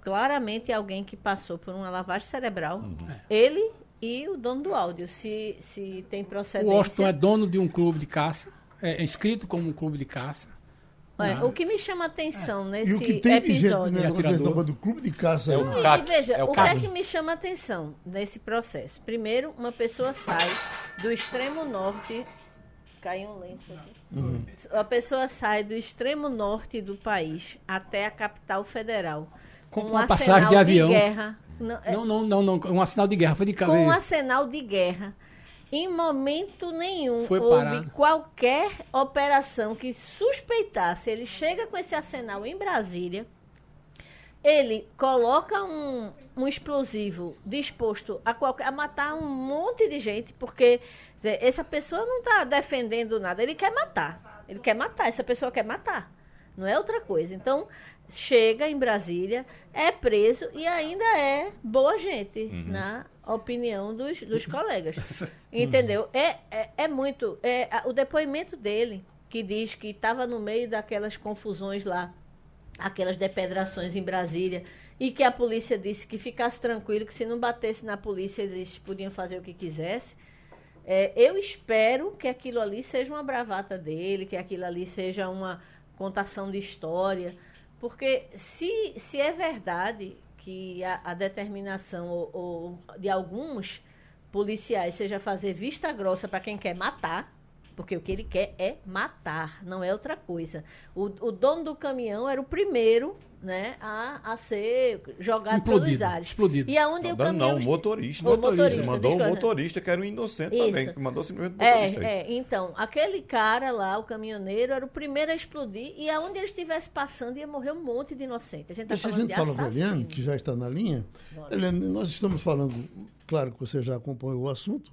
claramente alguém que passou por uma lavagem cerebral. Uhum. Ele e o dono do áudio. Se, se tem procedência... O Washington é dono de um clube de caça. É inscrito como um clube de caça. É, o que me chama atenção é. nesse episódio. Gente, né, do clube de caça. É o CAC, e, veja, é o, o que é que me chama atenção nesse processo? Primeiro, uma pessoa sai do extremo norte Caiu um lenço aqui. Uhum. A pessoa sai do extremo norte do país até a capital federal. Com uma passagem de avião. De guerra. Não, é não, não, não, não, um assinal de guerra. Foi de Com um assinal de guerra. Em momento nenhum Foi houve parado. qualquer operação que suspeitasse. Ele chega com esse arsenal em Brasília ele coloca um, um explosivo disposto a, qualquer, a matar um monte de gente, porque essa pessoa não está defendendo nada, ele quer matar. Ele quer matar, essa pessoa quer matar. Não é outra coisa. Então, chega em Brasília, é preso e ainda é boa gente, uhum. na opinião dos, dos colegas. Entendeu? É, é, é muito. É, o depoimento dele, que diz que estava no meio daquelas confusões lá aquelas depedrações em Brasília e que a polícia disse que ficasse tranquilo, que se não batesse na polícia eles podiam fazer o que quisesse. É, eu espero que aquilo ali seja uma bravata dele, que aquilo ali seja uma contação de história, porque se, se é verdade que a, a determinação ou, ou de alguns policiais seja fazer vista grossa para quem quer matar, porque o que ele quer é matar, não é outra coisa. O, o dono do caminhão era o primeiro né, a, a ser jogado Implodido, pelos ares. Explodido. E aonde não, o caminhão... Não, o motorista. O motorista. Mandou o motorista, que era um inocente Isso. também, que mandou simplesmente o motorista. É, é, então, aquele cara lá, o caminhoneiro, era o primeiro a explodir e aonde ele estivesse passando ia morrer um monte de inocente. A gente está falando a gente fala com a Eliane, que já está na linha. Eliane, nós estamos falando, claro que você já acompanhou o assunto,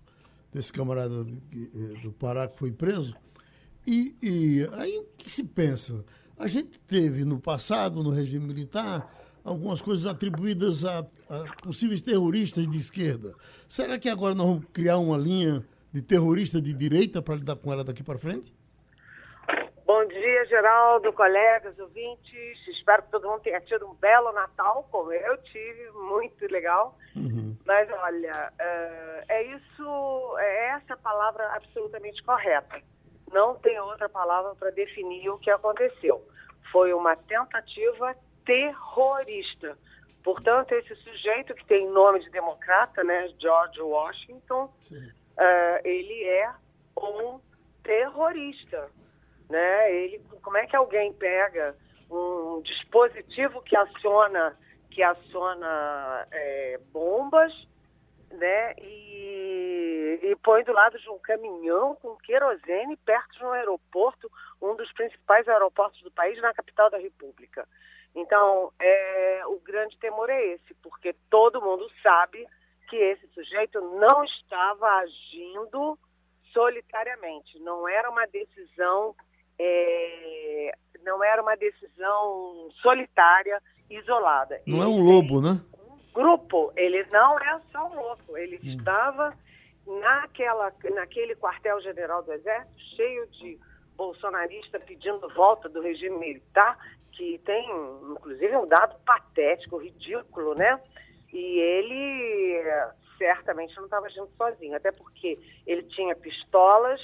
desse camarada do, eh, do Pará que foi preso. E, e aí o que se pensa? A gente teve no passado, no regime militar, algumas coisas atribuídas a, a, possíveis terroristas de esquerda. Será que agora nós vamos criar uma linha de terrorista de direita para lidar com ela daqui para frente? Bom dia, Geraldo, colegas, ouvintes. Espero que todo mundo tenha tido um belo Natal, como eu tive, muito legal. Uhum. Mas olha, é, é isso, é essa palavra absolutamente correta. Não tem outra palavra para definir o que aconteceu. Foi uma tentativa terrorista. Portanto, esse sujeito que tem nome de democrata, né, George Washington, uh, ele é um terrorista né? Ele, como é que alguém pega um dispositivo que aciona que aciona é, bombas, né? E, e põe do lado de um caminhão com querosene perto de um aeroporto, um dos principais aeroportos do país, na capital da República. Então, é, o grande temor é esse, porque todo mundo sabe que esse sujeito não estava agindo solitariamente, não era uma decisão é, não era uma decisão solitária, isolada. Não é um lobo, né? Grupo, ele não é só um lobo, ele hum. estava naquela, naquele quartel-general do Exército, cheio de bolsonaristas pedindo volta do regime militar, que tem, inclusive, um dado patético, ridículo, né? E ele certamente não estava agindo sozinho, até porque ele tinha pistolas,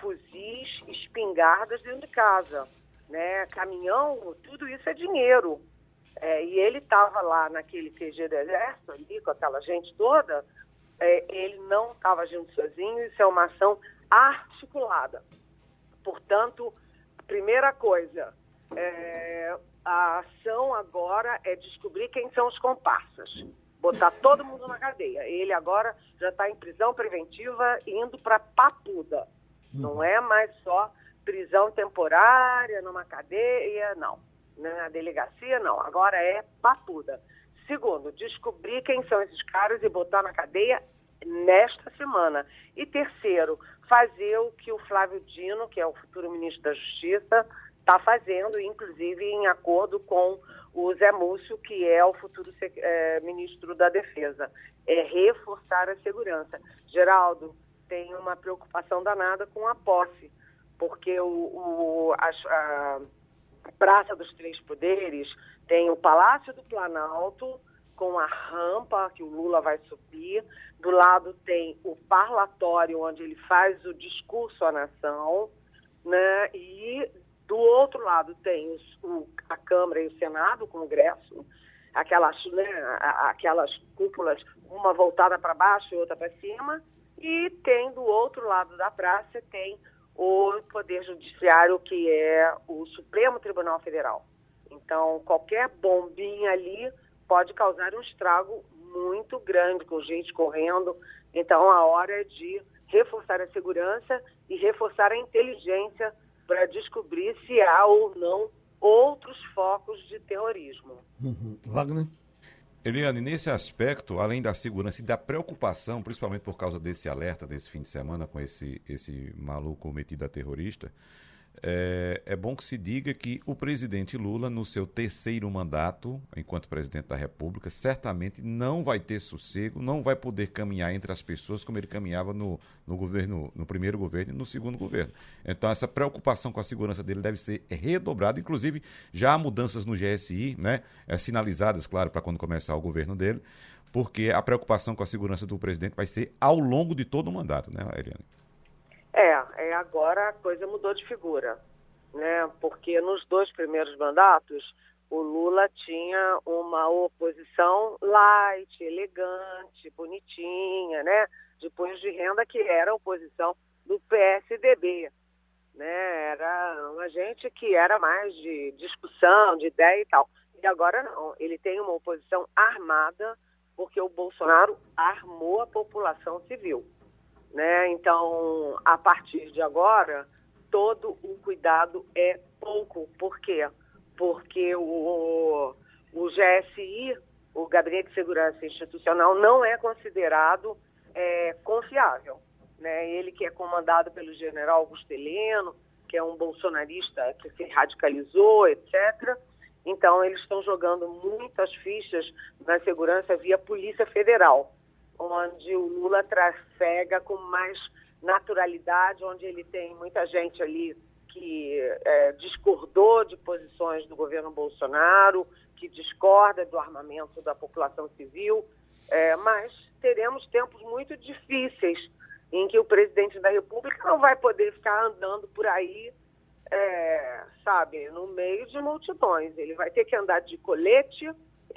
fuzis, espingardas dentro de casa, né? Caminhão, tudo isso é dinheiro. É, e ele estava lá naquele QG do Exército, ali, com aquela gente toda, é, ele não estava agindo sozinho, isso é uma ação articulada. Portanto, primeira coisa, é, a ação agora é descobrir quem são os comparsas. Botar todo mundo na cadeia. Ele agora já está em prisão preventiva indo para Papuda. Não é mais só prisão temporária numa cadeia, não. Na delegacia, não. Agora é Papuda. Segundo, descobrir quem são esses caras e botar na cadeia nesta semana. E terceiro, fazer o que o Flávio Dino, que é o futuro ministro da Justiça, está fazendo, inclusive em acordo com o Zé Múcio, que é o futuro é, ministro da Defesa. É reforçar a segurança. Geraldo, tem uma preocupação danada com a posse, porque o, o Praça dos Três Poderes tem o Palácio do Planalto, com a rampa que o Lula vai subir. Do lado tem o parlatório, onde ele faz o discurso à nação, né? E do outro lado tem os, o, a Câmara e o Senado, o Congresso, aquelas, né, aquelas cúpulas, uma voltada para baixo e outra para cima, e tem do outro lado da praça tem o Poder Judiciário, que é o Supremo Tribunal Federal. Então, qualquer bombinha ali pode causar um estrago muito grande, com gente correndo. Então, a hora é de reforçar a segurança e reforçar a inteligência para descobrir se há ou não outros focos de terrorismo. Uhum. Wagner? Eliane, nesse aspecto, além da segurança e da preocupação, principalmente por causa desse alerta desse fim de semana com esse, esse maluco metido a terrorista, é, é, bom que se diga que o presidente Lula, no seu terceiro mandato, enquanto presidente da República, certamente não vai ter sossego, não vai poder caminhar entre as pessoas como ele caminhava no, no governo, no primeiro governo e no segundo governo. Então, essa preocupação com a segurança dele deve ser redobrada. Inclusive, já há mudanças no GSI, né? É, sinalizadas, claro, para quando começar o governo dele, porque a preocupação com a segurança do presidente vai ser ao longo de todo o mandato, né, Eliane? É, é agora a coisa mudou de figura, né? Porque nos dois primeiros mandatos o Lula tinha uma oposição light, elegante, bonitinha, né? De punhos de renda que era a oposição do PSDB, né? Era uma gente que era mais de discussão, de ideia e tal. E agora não, ele tem uma oposição armada porque o Bolsonaro armou a população civil. Né? Então, a partir de agora, todo o cuidado é pouco. Por quê? Porque o, o GSI, o Gabinete de Segurança Institucional, não é considerado é, confiável. Né? Ele que é comandado pelo general Augusto Heleno, que é um bolsonarista que se radicalizou, etc. Então, eles estão jogando muitas fichas na segurança via Polícia Federal onde o Lula trafega com mais naturalidade, onde ele tem muita gente ali que é, discordou de posições do governo Bolsonaro, que discorda do armamento da população civil, é, mas teremos tempos muito difíceis em que o presidente da República não vai poder ficar andando por aí, é, sabe, no meio de multidões. Ele vai ter que andar de colete,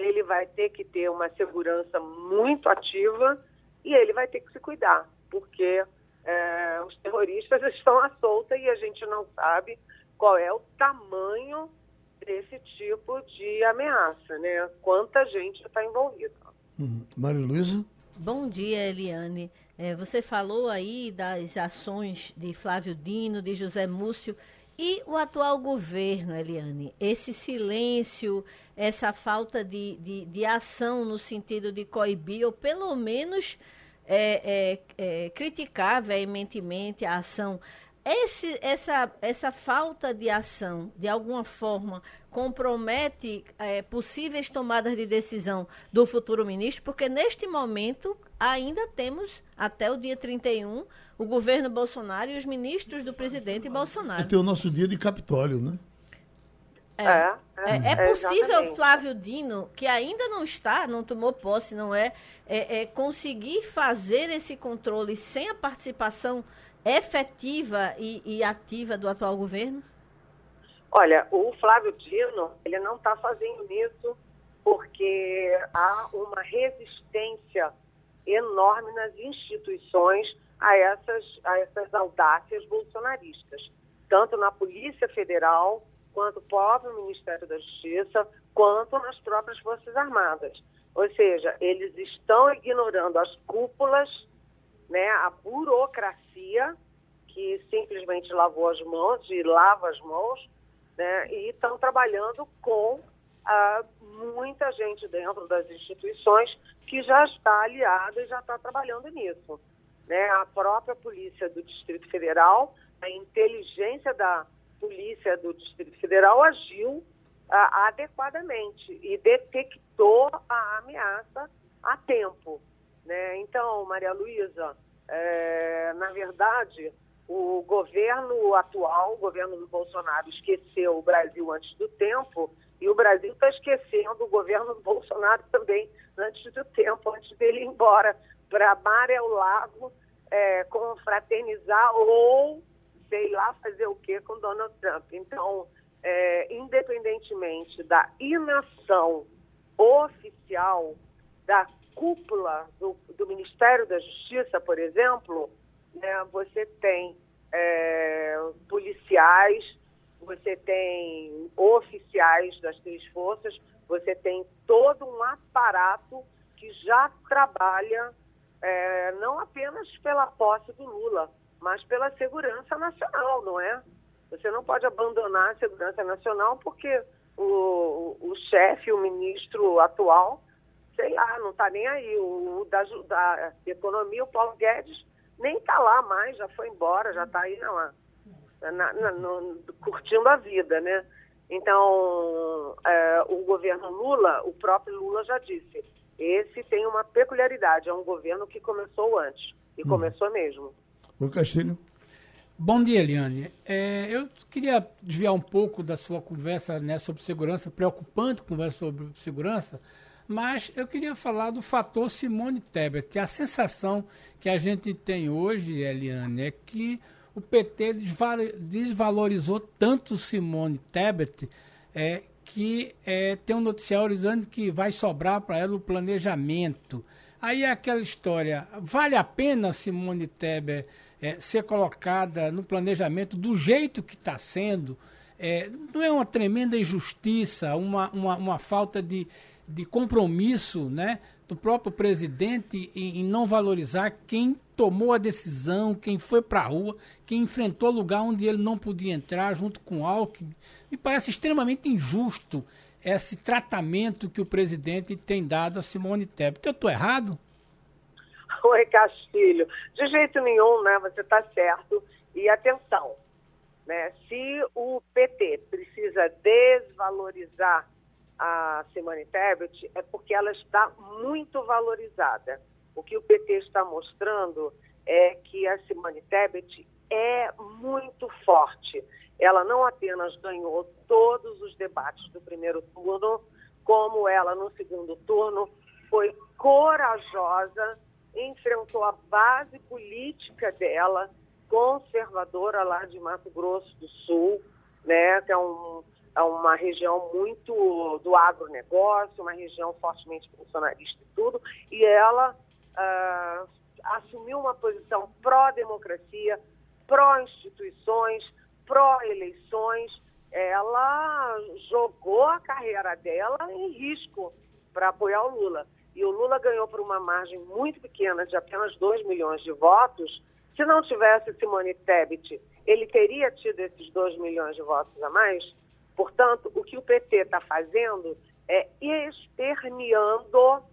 ele vai ter que ter uma segurança muito ativa e ele vai ter que se cuidar, porque é, os terroristas estão à solta e a gente não sabe qual é o tamanho desse tipo de ameaça, né? Quanta gente está envolvida. Uhum. Maria Luísa? Bom dia, Eliane. É, você falou aí das ações de Flávio Dino, de José Múcio. E o atual governo, Eliane, esse silêncio, essa falta de, de, de ação no sentido de coibir, ou pelo menos é, é, é, criticar veementemente a ação esse, essa, essa falta de ação, de alguma forma, compromete é, possíveis tomadas de decisão do futuro ministro, porque neste momento ainda temos, até o dia 31, o governo Bolsonaro e os ministros do presidente Bolsonaro. Vai ter o nosso dia de Capitólio, né? É, é, é, é possível Flávio Dino, que ainda não está, não tomou posse, não é, é, é, conseguir fazer esse controle sem a participação efetiva e, e ativa do atual governo? Olha, o Flávio Dino, ele não está fazendo isso porque há uma resistência enorme nas instituições a essas, a essas audácias bolsonaristas, tanto na Polícia Federal, quanto no próprio Ministério da Justiça, quanto nas próprias Forças Armadas. Ou seja, eles estão ignorando as cúpulas, né, a burocracia, que simplesmente lavou as mãos e lava as mãos, né, e estão trabalhando com ah, muita gente dentro das instituições que já está aliada e já está trabalhando nisso. Né? A própria Polícia do Distrito Federal, a inteligência da Polícia do Distrito Federal agiu ah, adequadamente e detectou a ameaça a tempo. Né? Então, Maria Luísa, é, na verdade, o governo atual, o governo do Bolsonaro, esqueceu o Brasil antes do tempo e o Brasil está esquecendo o governo do Bolsonaro também antes do tempo, antes dele ir embora para Mar El Lago é, confraternizar ou sei lá fazer o que com Donald Trump. Então, é, independentemente da inação oficial da cúpula do, do Ministério da Justiça, por exemplo, né, você tem é, policiais você tem oficiais das três forças, você tem todo um aparato que já trabalha é, não apenas pela posse do Lula, mas pela segurança nacional, não é? Você não pode abandonar a segurança nacional porque o, o chefe, o ministro atual, sei lá, não está nem aí. O da, da economia, o Paulo Guedes, nem está lá mais, já foi embora, já está aí na, na, na, no, curtindo a vida, né? Então, é, o governo Lula, o próprio Lula já disse, esse tem uma peculiaridade, é um governo que começou antes, e hum. começou mesmo. O Castilho. Bom dia, Eliane. É, eu queria desviar um pouco da sua conversa né, sobre segurança, preocupante conversa sobre segurança, mas eu queria falar do fator Simone Tebet. A sensação que a gente tem hoje, Eliane, é que o PT desvalorizou tanto Simone Tebet é, que é, tem um noticiário dizendo que vai sobrar para ela o planejamento. Aí é aquela história, vale a pena Simone Tebet é, ser colocada no planejamento do jeito que está sendo? É, não é uma tremenda injustiça, uma, uma, uma falta de, de compromisso né, do próprio presidente em, em não valorizar quem tomou a decisão, quem foi para a rua, quem enfrentou o lugar onde ele não podia entrar, junto com Alckmin. Me parece extremamente injusto esse tratamento que o presidente tem dado a Simone Tebet. Eu estou errado? Oi, Castilho. De jeito nenhum, né? Você está certo. E atenção, né? Se o PT precisa desvalorizar a Simone Tebet, é porque ela está muito valorizada. O que o PT está mostrando é que a Simone Tebet é muito forte. Ela não apenas ganhou todos os debates do primeiro turno, como ela no segundo turno foi corajosa, enfrentou a base política dela, conservadora lá de Mato Grosso do Sul, né, que é, um, uma região muito do agronegócio, uma região fortemente funcionalista e tudo, e ela uh, assumiu uma posição pró-democracia, pró-instituições, pró-eleições. Ela jogou a carreira dela em risco para apoiar o Lula. E o Lula ganhou por uma margem muito pequena, de apenas 2 milhões de votos. Se não tivesse Simone Tebet, ele teria tido esses 2 milhões de votos a mais. Portanto, o que o PT está fazendo é esperneando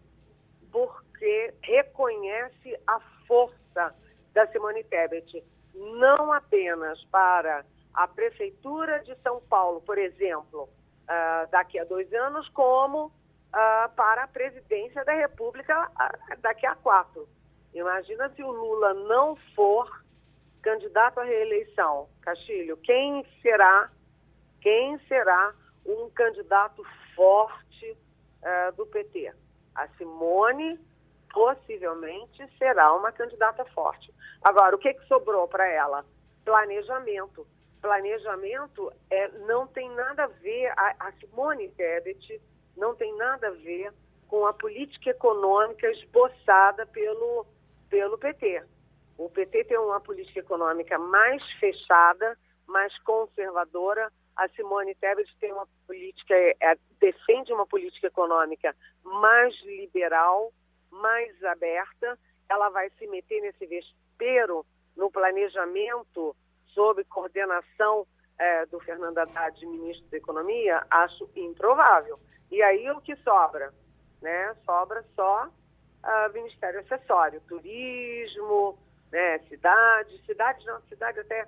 por porque reconhece a força da Simone Tebet, não apenas para a Prefeitura de São Paulo, por exemplo, uh, daqui a dois anos, como uh, para a presidência da República uh, daqui a quatro. Imagina se o Lula não for candidato à reeleição, Castilho, quem será, quem será um candidato forte uh, do PT. A Simone possivelmente será uma candidata forte. Agora, o que, que sobrou para ela? Planejamento. Planejamento é, não tem nada a ver, a, a Simone Tebet não tem nada a ver com a política econômica esboçada pelo, pelo PT. O PT tem uma política econômica mais fechada, mais conservadora. A Simone Tebet tem uma política, é, é defende uma política econômica mais liberal, mais aberta. Ela vai se meter nesse vespeiro no planejamento sob coordenação é, do Fernando Haddad, ministro da Economia, acho improvável. E aí o que sobra? Né? Sobra só uh, Ministério Acessório, turismo, né? cidade, cidade não, cidade até,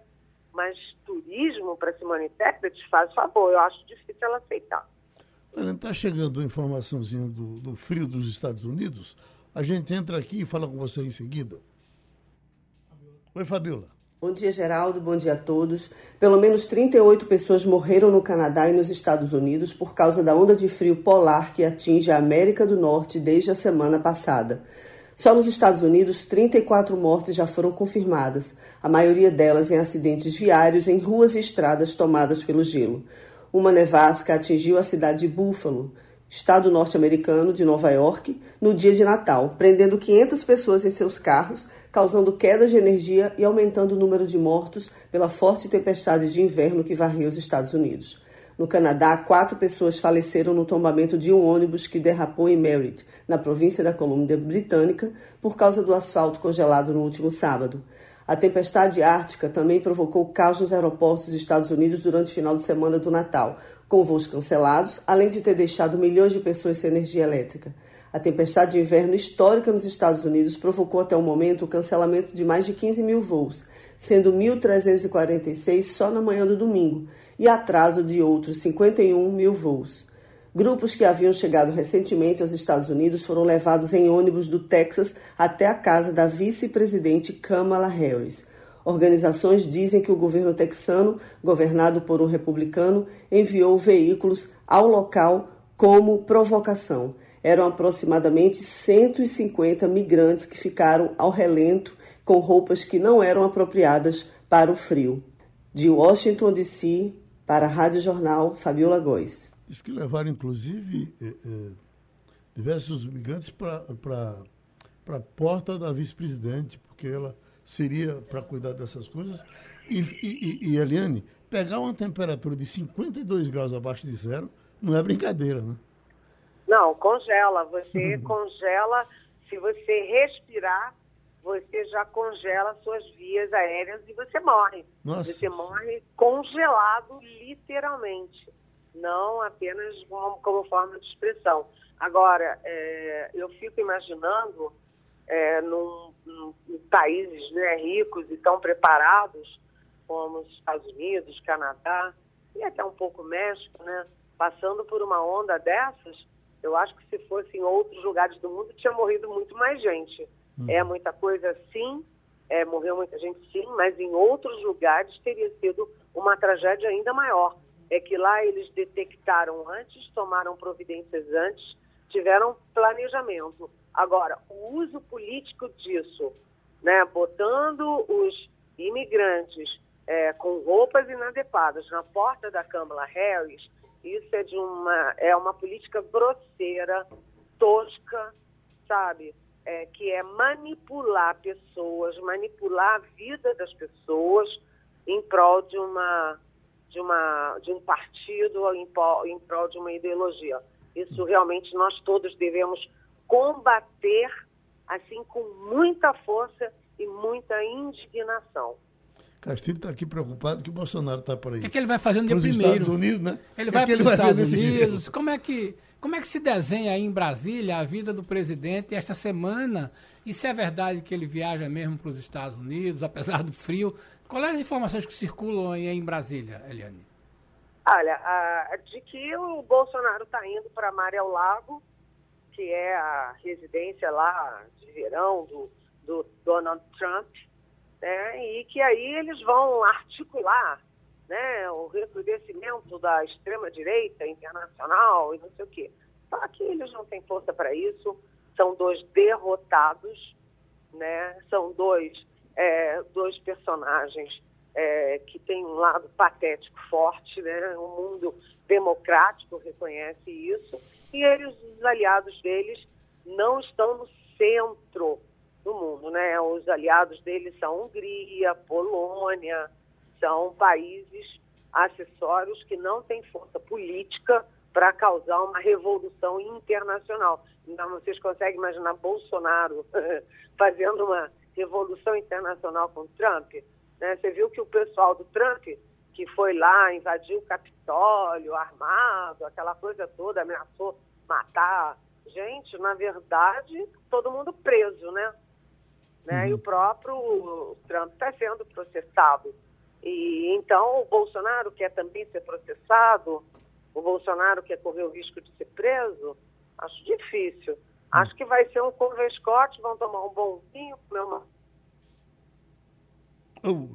mas turismo para Simone Tebet faz favor, eu acho difícil ela aceitar. Está chegando a informaçãozinha do, do frio dos Estados Unidos. A gente entra aqui e fala com você em seguida. Oi, Fabiola. Bom dia, Geraldo. Bom dia a todos. Pelo menos 38 pessoas morreram no Canadá e nos Estados Unidos por causa da onda de frio polar que atinge a América do Norte desde a semana passada. Só nos Estados Unidos, 34 mortes já foram confirmadas, a maioria delas em acidentes viários em ruas e estradas tomadas pelo gelo. Uma nevasca atingiu a cidade de Buffalo, estado norte-americano de Nova York, no dia de Natal, prendendo 500 pessoas em seus carros causando quedas de energia e aumentando o número de mortos pela forte tempestade de inverno que varreu os Estados Unidos. No Canadá, quatro pessoas faleceram no tombamento de um ônibus que derrapou em Merritt, na província da Colômbia Britânica, por causa do asfalto congelado no último sábado. A tempestade ártica também provocou caos nos aeroportos dos Estados Unidos durante o final de semana do Natal, com voos cancelados, além de ter deixado milhões de pessoas sem energia elétrica. A tempestade de inverno histórica nos Estados Unidos provocou até o momento o cancelamento de mais de 15 mil voos, sendo 1.346 só na manhã do domingo, e atraso de outros 51 mil voos. Grupos que haviam chegado recentemente aos Estados Unidos foram levados em ônibus do Texas até a casa da vice-presidente Kamala Harris. Organizações dizem que o governo texano, governado por um republicano, enviou veículos ao local como provocação. Eram aproximadamente 150 migrantes que ficaram ao relento com roupas que não eram apropriadas para o frio. De Washington, D.C., para a Rádio Jornal, Fabiola Góes. Diz que levaram, inclusive, eh, eh, diversos migrantes para a porta da vice-presidente, porque ela seria para cuidar dessas coisas. E, e, e, Eliane, pegar uma temperatura de 52 graus abaixo de zero não é brincadeira, né? Não, congela. Você congela, se você respirar, você já congela suas vias aéreas e você morre. Nossa. Você morre congelado, literalmente. Não apenas como, como forma de expressão. Agora, é, eu fico imaginando é, num, num, em países né, ricos e tão preparados como os Estados Unidos, Canadá e até um pouco México, né, passando por uma onda dessas, eu acho que se fosse em outros lugares do mundo, tinha morrido muito mais gente. É muita coisa, sim, é, morreu muita gente, sim, mas em outros lugares teria sido uma tragédia ainda maior. É que lá eles detectaram antes, tomaram providências antes, tiveram planejamento. Agora, o uso político disso, né, botando os imigrantes é, com roupas inadequadas na porta da Câmara Harris, isso é de uma é uma política grosseira, tosca, sabe? É, que é manipular pessoas, manipular a vida das pessoas em prol de uma de uma de um partido, em, em prol de uma ideologia. Isso realmente nós todos devemos combater assim com muita força e muita indignação. Castilho está aqui preocupado que o Bolsonaro está por aí. O que, é que ele vai fazer no dia primeiro? Estados Unidos, né? Ele vai para os Estados Unidos. Como é, que, como é que se desenha aí em Brasília a vida do presidente esta semana? E se é verdade que ele viaja mesmo para os Estados Unidos, apesar do frio? Quais as informações que circulam aí em Brasília, Eliane? Olha, a, de que o Bolsonaro está indo para Maré Lago, que é a residência lá de verão do, do Donald Trump, né? e que aí eles vão articular né, o recrudescimento da extrema-direita internacional e não sei o quê. Só que eles não têm força para isso, são dois derrotados, né, são dois, é, dois personagens é, que têm um lado patético forte, né, o mundo democrático reconhece isso, e eles, os aliados deles, não estão no centro do mundo, né? Os aliados deles são Hungria, Polônia, são países acessórios que não têm força política para causar uma revolução internacional. Então, vocês conseguem imaginar Bolsonaro fazendo uma revolução internacional com Trump? Né? Você viu que o pessoal do Trump, que foi lá, invadiu o Capitólio armado, aquela coisa toda, ameaçou matar gente, na verdade, todo mundo preso, né? né? Uhum. E o próprio Trump está sendo processado. E então o Bolsonaro quer também ser processado, o Bolsonaro quer correr o risco de ser preso, acho difícil. Acho que vai ser um convescote, vão tomar um bom vinho, comer uma. Oh,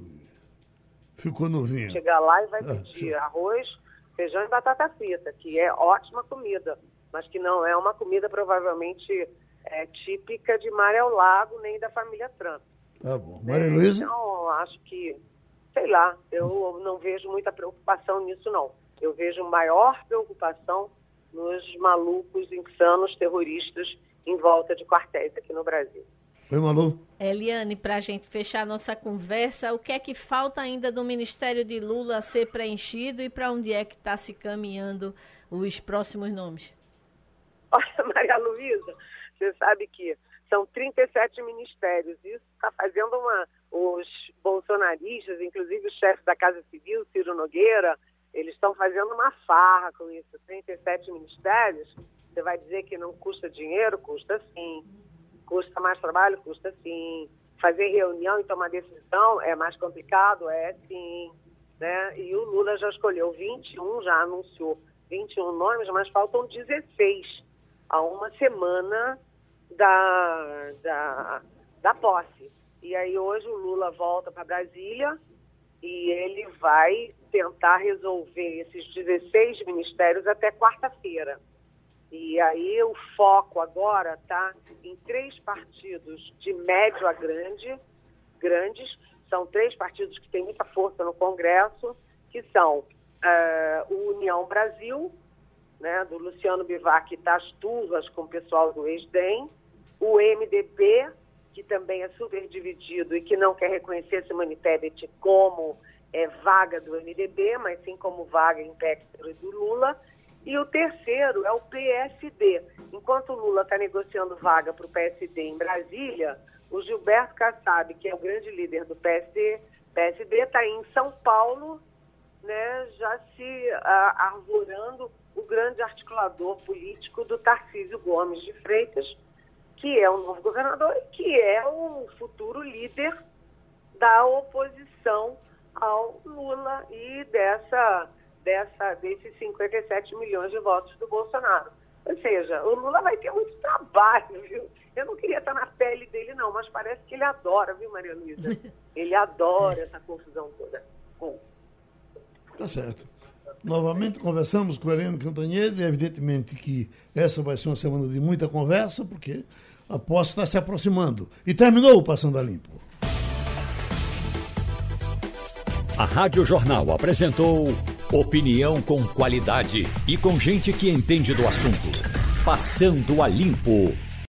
ficou novinho. Chegar lá e vai ah, pedir ah, arroz, feijão e batata frita, que é ótima comida, mas que não é uma comida provavelmente é, típica de Maré Lago nem da família Trump. Tá bom. Maria Luísa? Então, acho que sei lá, eu não vejo muita preocupação nisso, não. Eu vejo maior preocupação nos malucos, insanos, terroristas em volta de quartéis aqui no Brasil. Oi, Malu. Eliane, para a gente fechar nossa conversa, o que é que falta ainda do Ministério de Lula ser preenchido e para onde é que está se caminhando os próximos nomes? Olha, Maria Luísa, você sabe que são 37 ministérios. Isso está fazendo uma. Os bolsonaristas, inclusive o chefe da Casa Civil, Ciro Nogueira, eles estão fazendo uma farra com isso. 37 ministérios. Você vai dizer que não custa dinheiro? Custa sim. Custa mais trabalho? Custa sim. Fazer reunião e tomar decisão é mais complicado? É sim. Né? E o Lula já escolheu 21, já anunciou 21 nomes, mas faltam 16 há uma semana da, da, da posse. E aí hoje o Lula volta para Brasília e ele vai tentar resolver esses 16 ministérios até quarta-feira. E aí o foco agora está em três partidos de médio a grande, grandes, são três partidos que têm muita força no Congresso, que são uh, o União Brasil, né, do Luciano Bivac e das Tuvas com o pessoal do ex-DEM, o MDB, que também é super dividido e que não quer reconhecer Simone Tebet como é, vaga do MDB, mas sim como vaga em Péctero do Lula. E o terceiro é o PSD. Enquanto o Lula está negociando vaga para o PSD em Brasília, o Gilberto Kassab, que é o grande líder do PSD, PSD está em São Paulo, né, já se ah, arvorando o grande articulador político do Tarcísio Gomes de Freitas, que é o novo governador e que é o futuro líder da oposição ao Lula e dessa, dessa, desses 57 milhões de votos do Bolsonaro. Ou seja, o Lula vai ter muito trabalho, viu? Eu não queria estar na pele dele, não, mas parece que ele adora, viu, Maria Luísa? Ele adora essa confusão toda. Bom. Tá certo. Novamente conversamos com Helena Cantanhede, evidentemente que essa vai ser uma semana de muita conversa, porque a posse está se aproximando. E terminou o Passando a Limpo. A Rádio Jornal apresentou opinião com qualidade e com gente que entende do assunto. Passando a Limpo.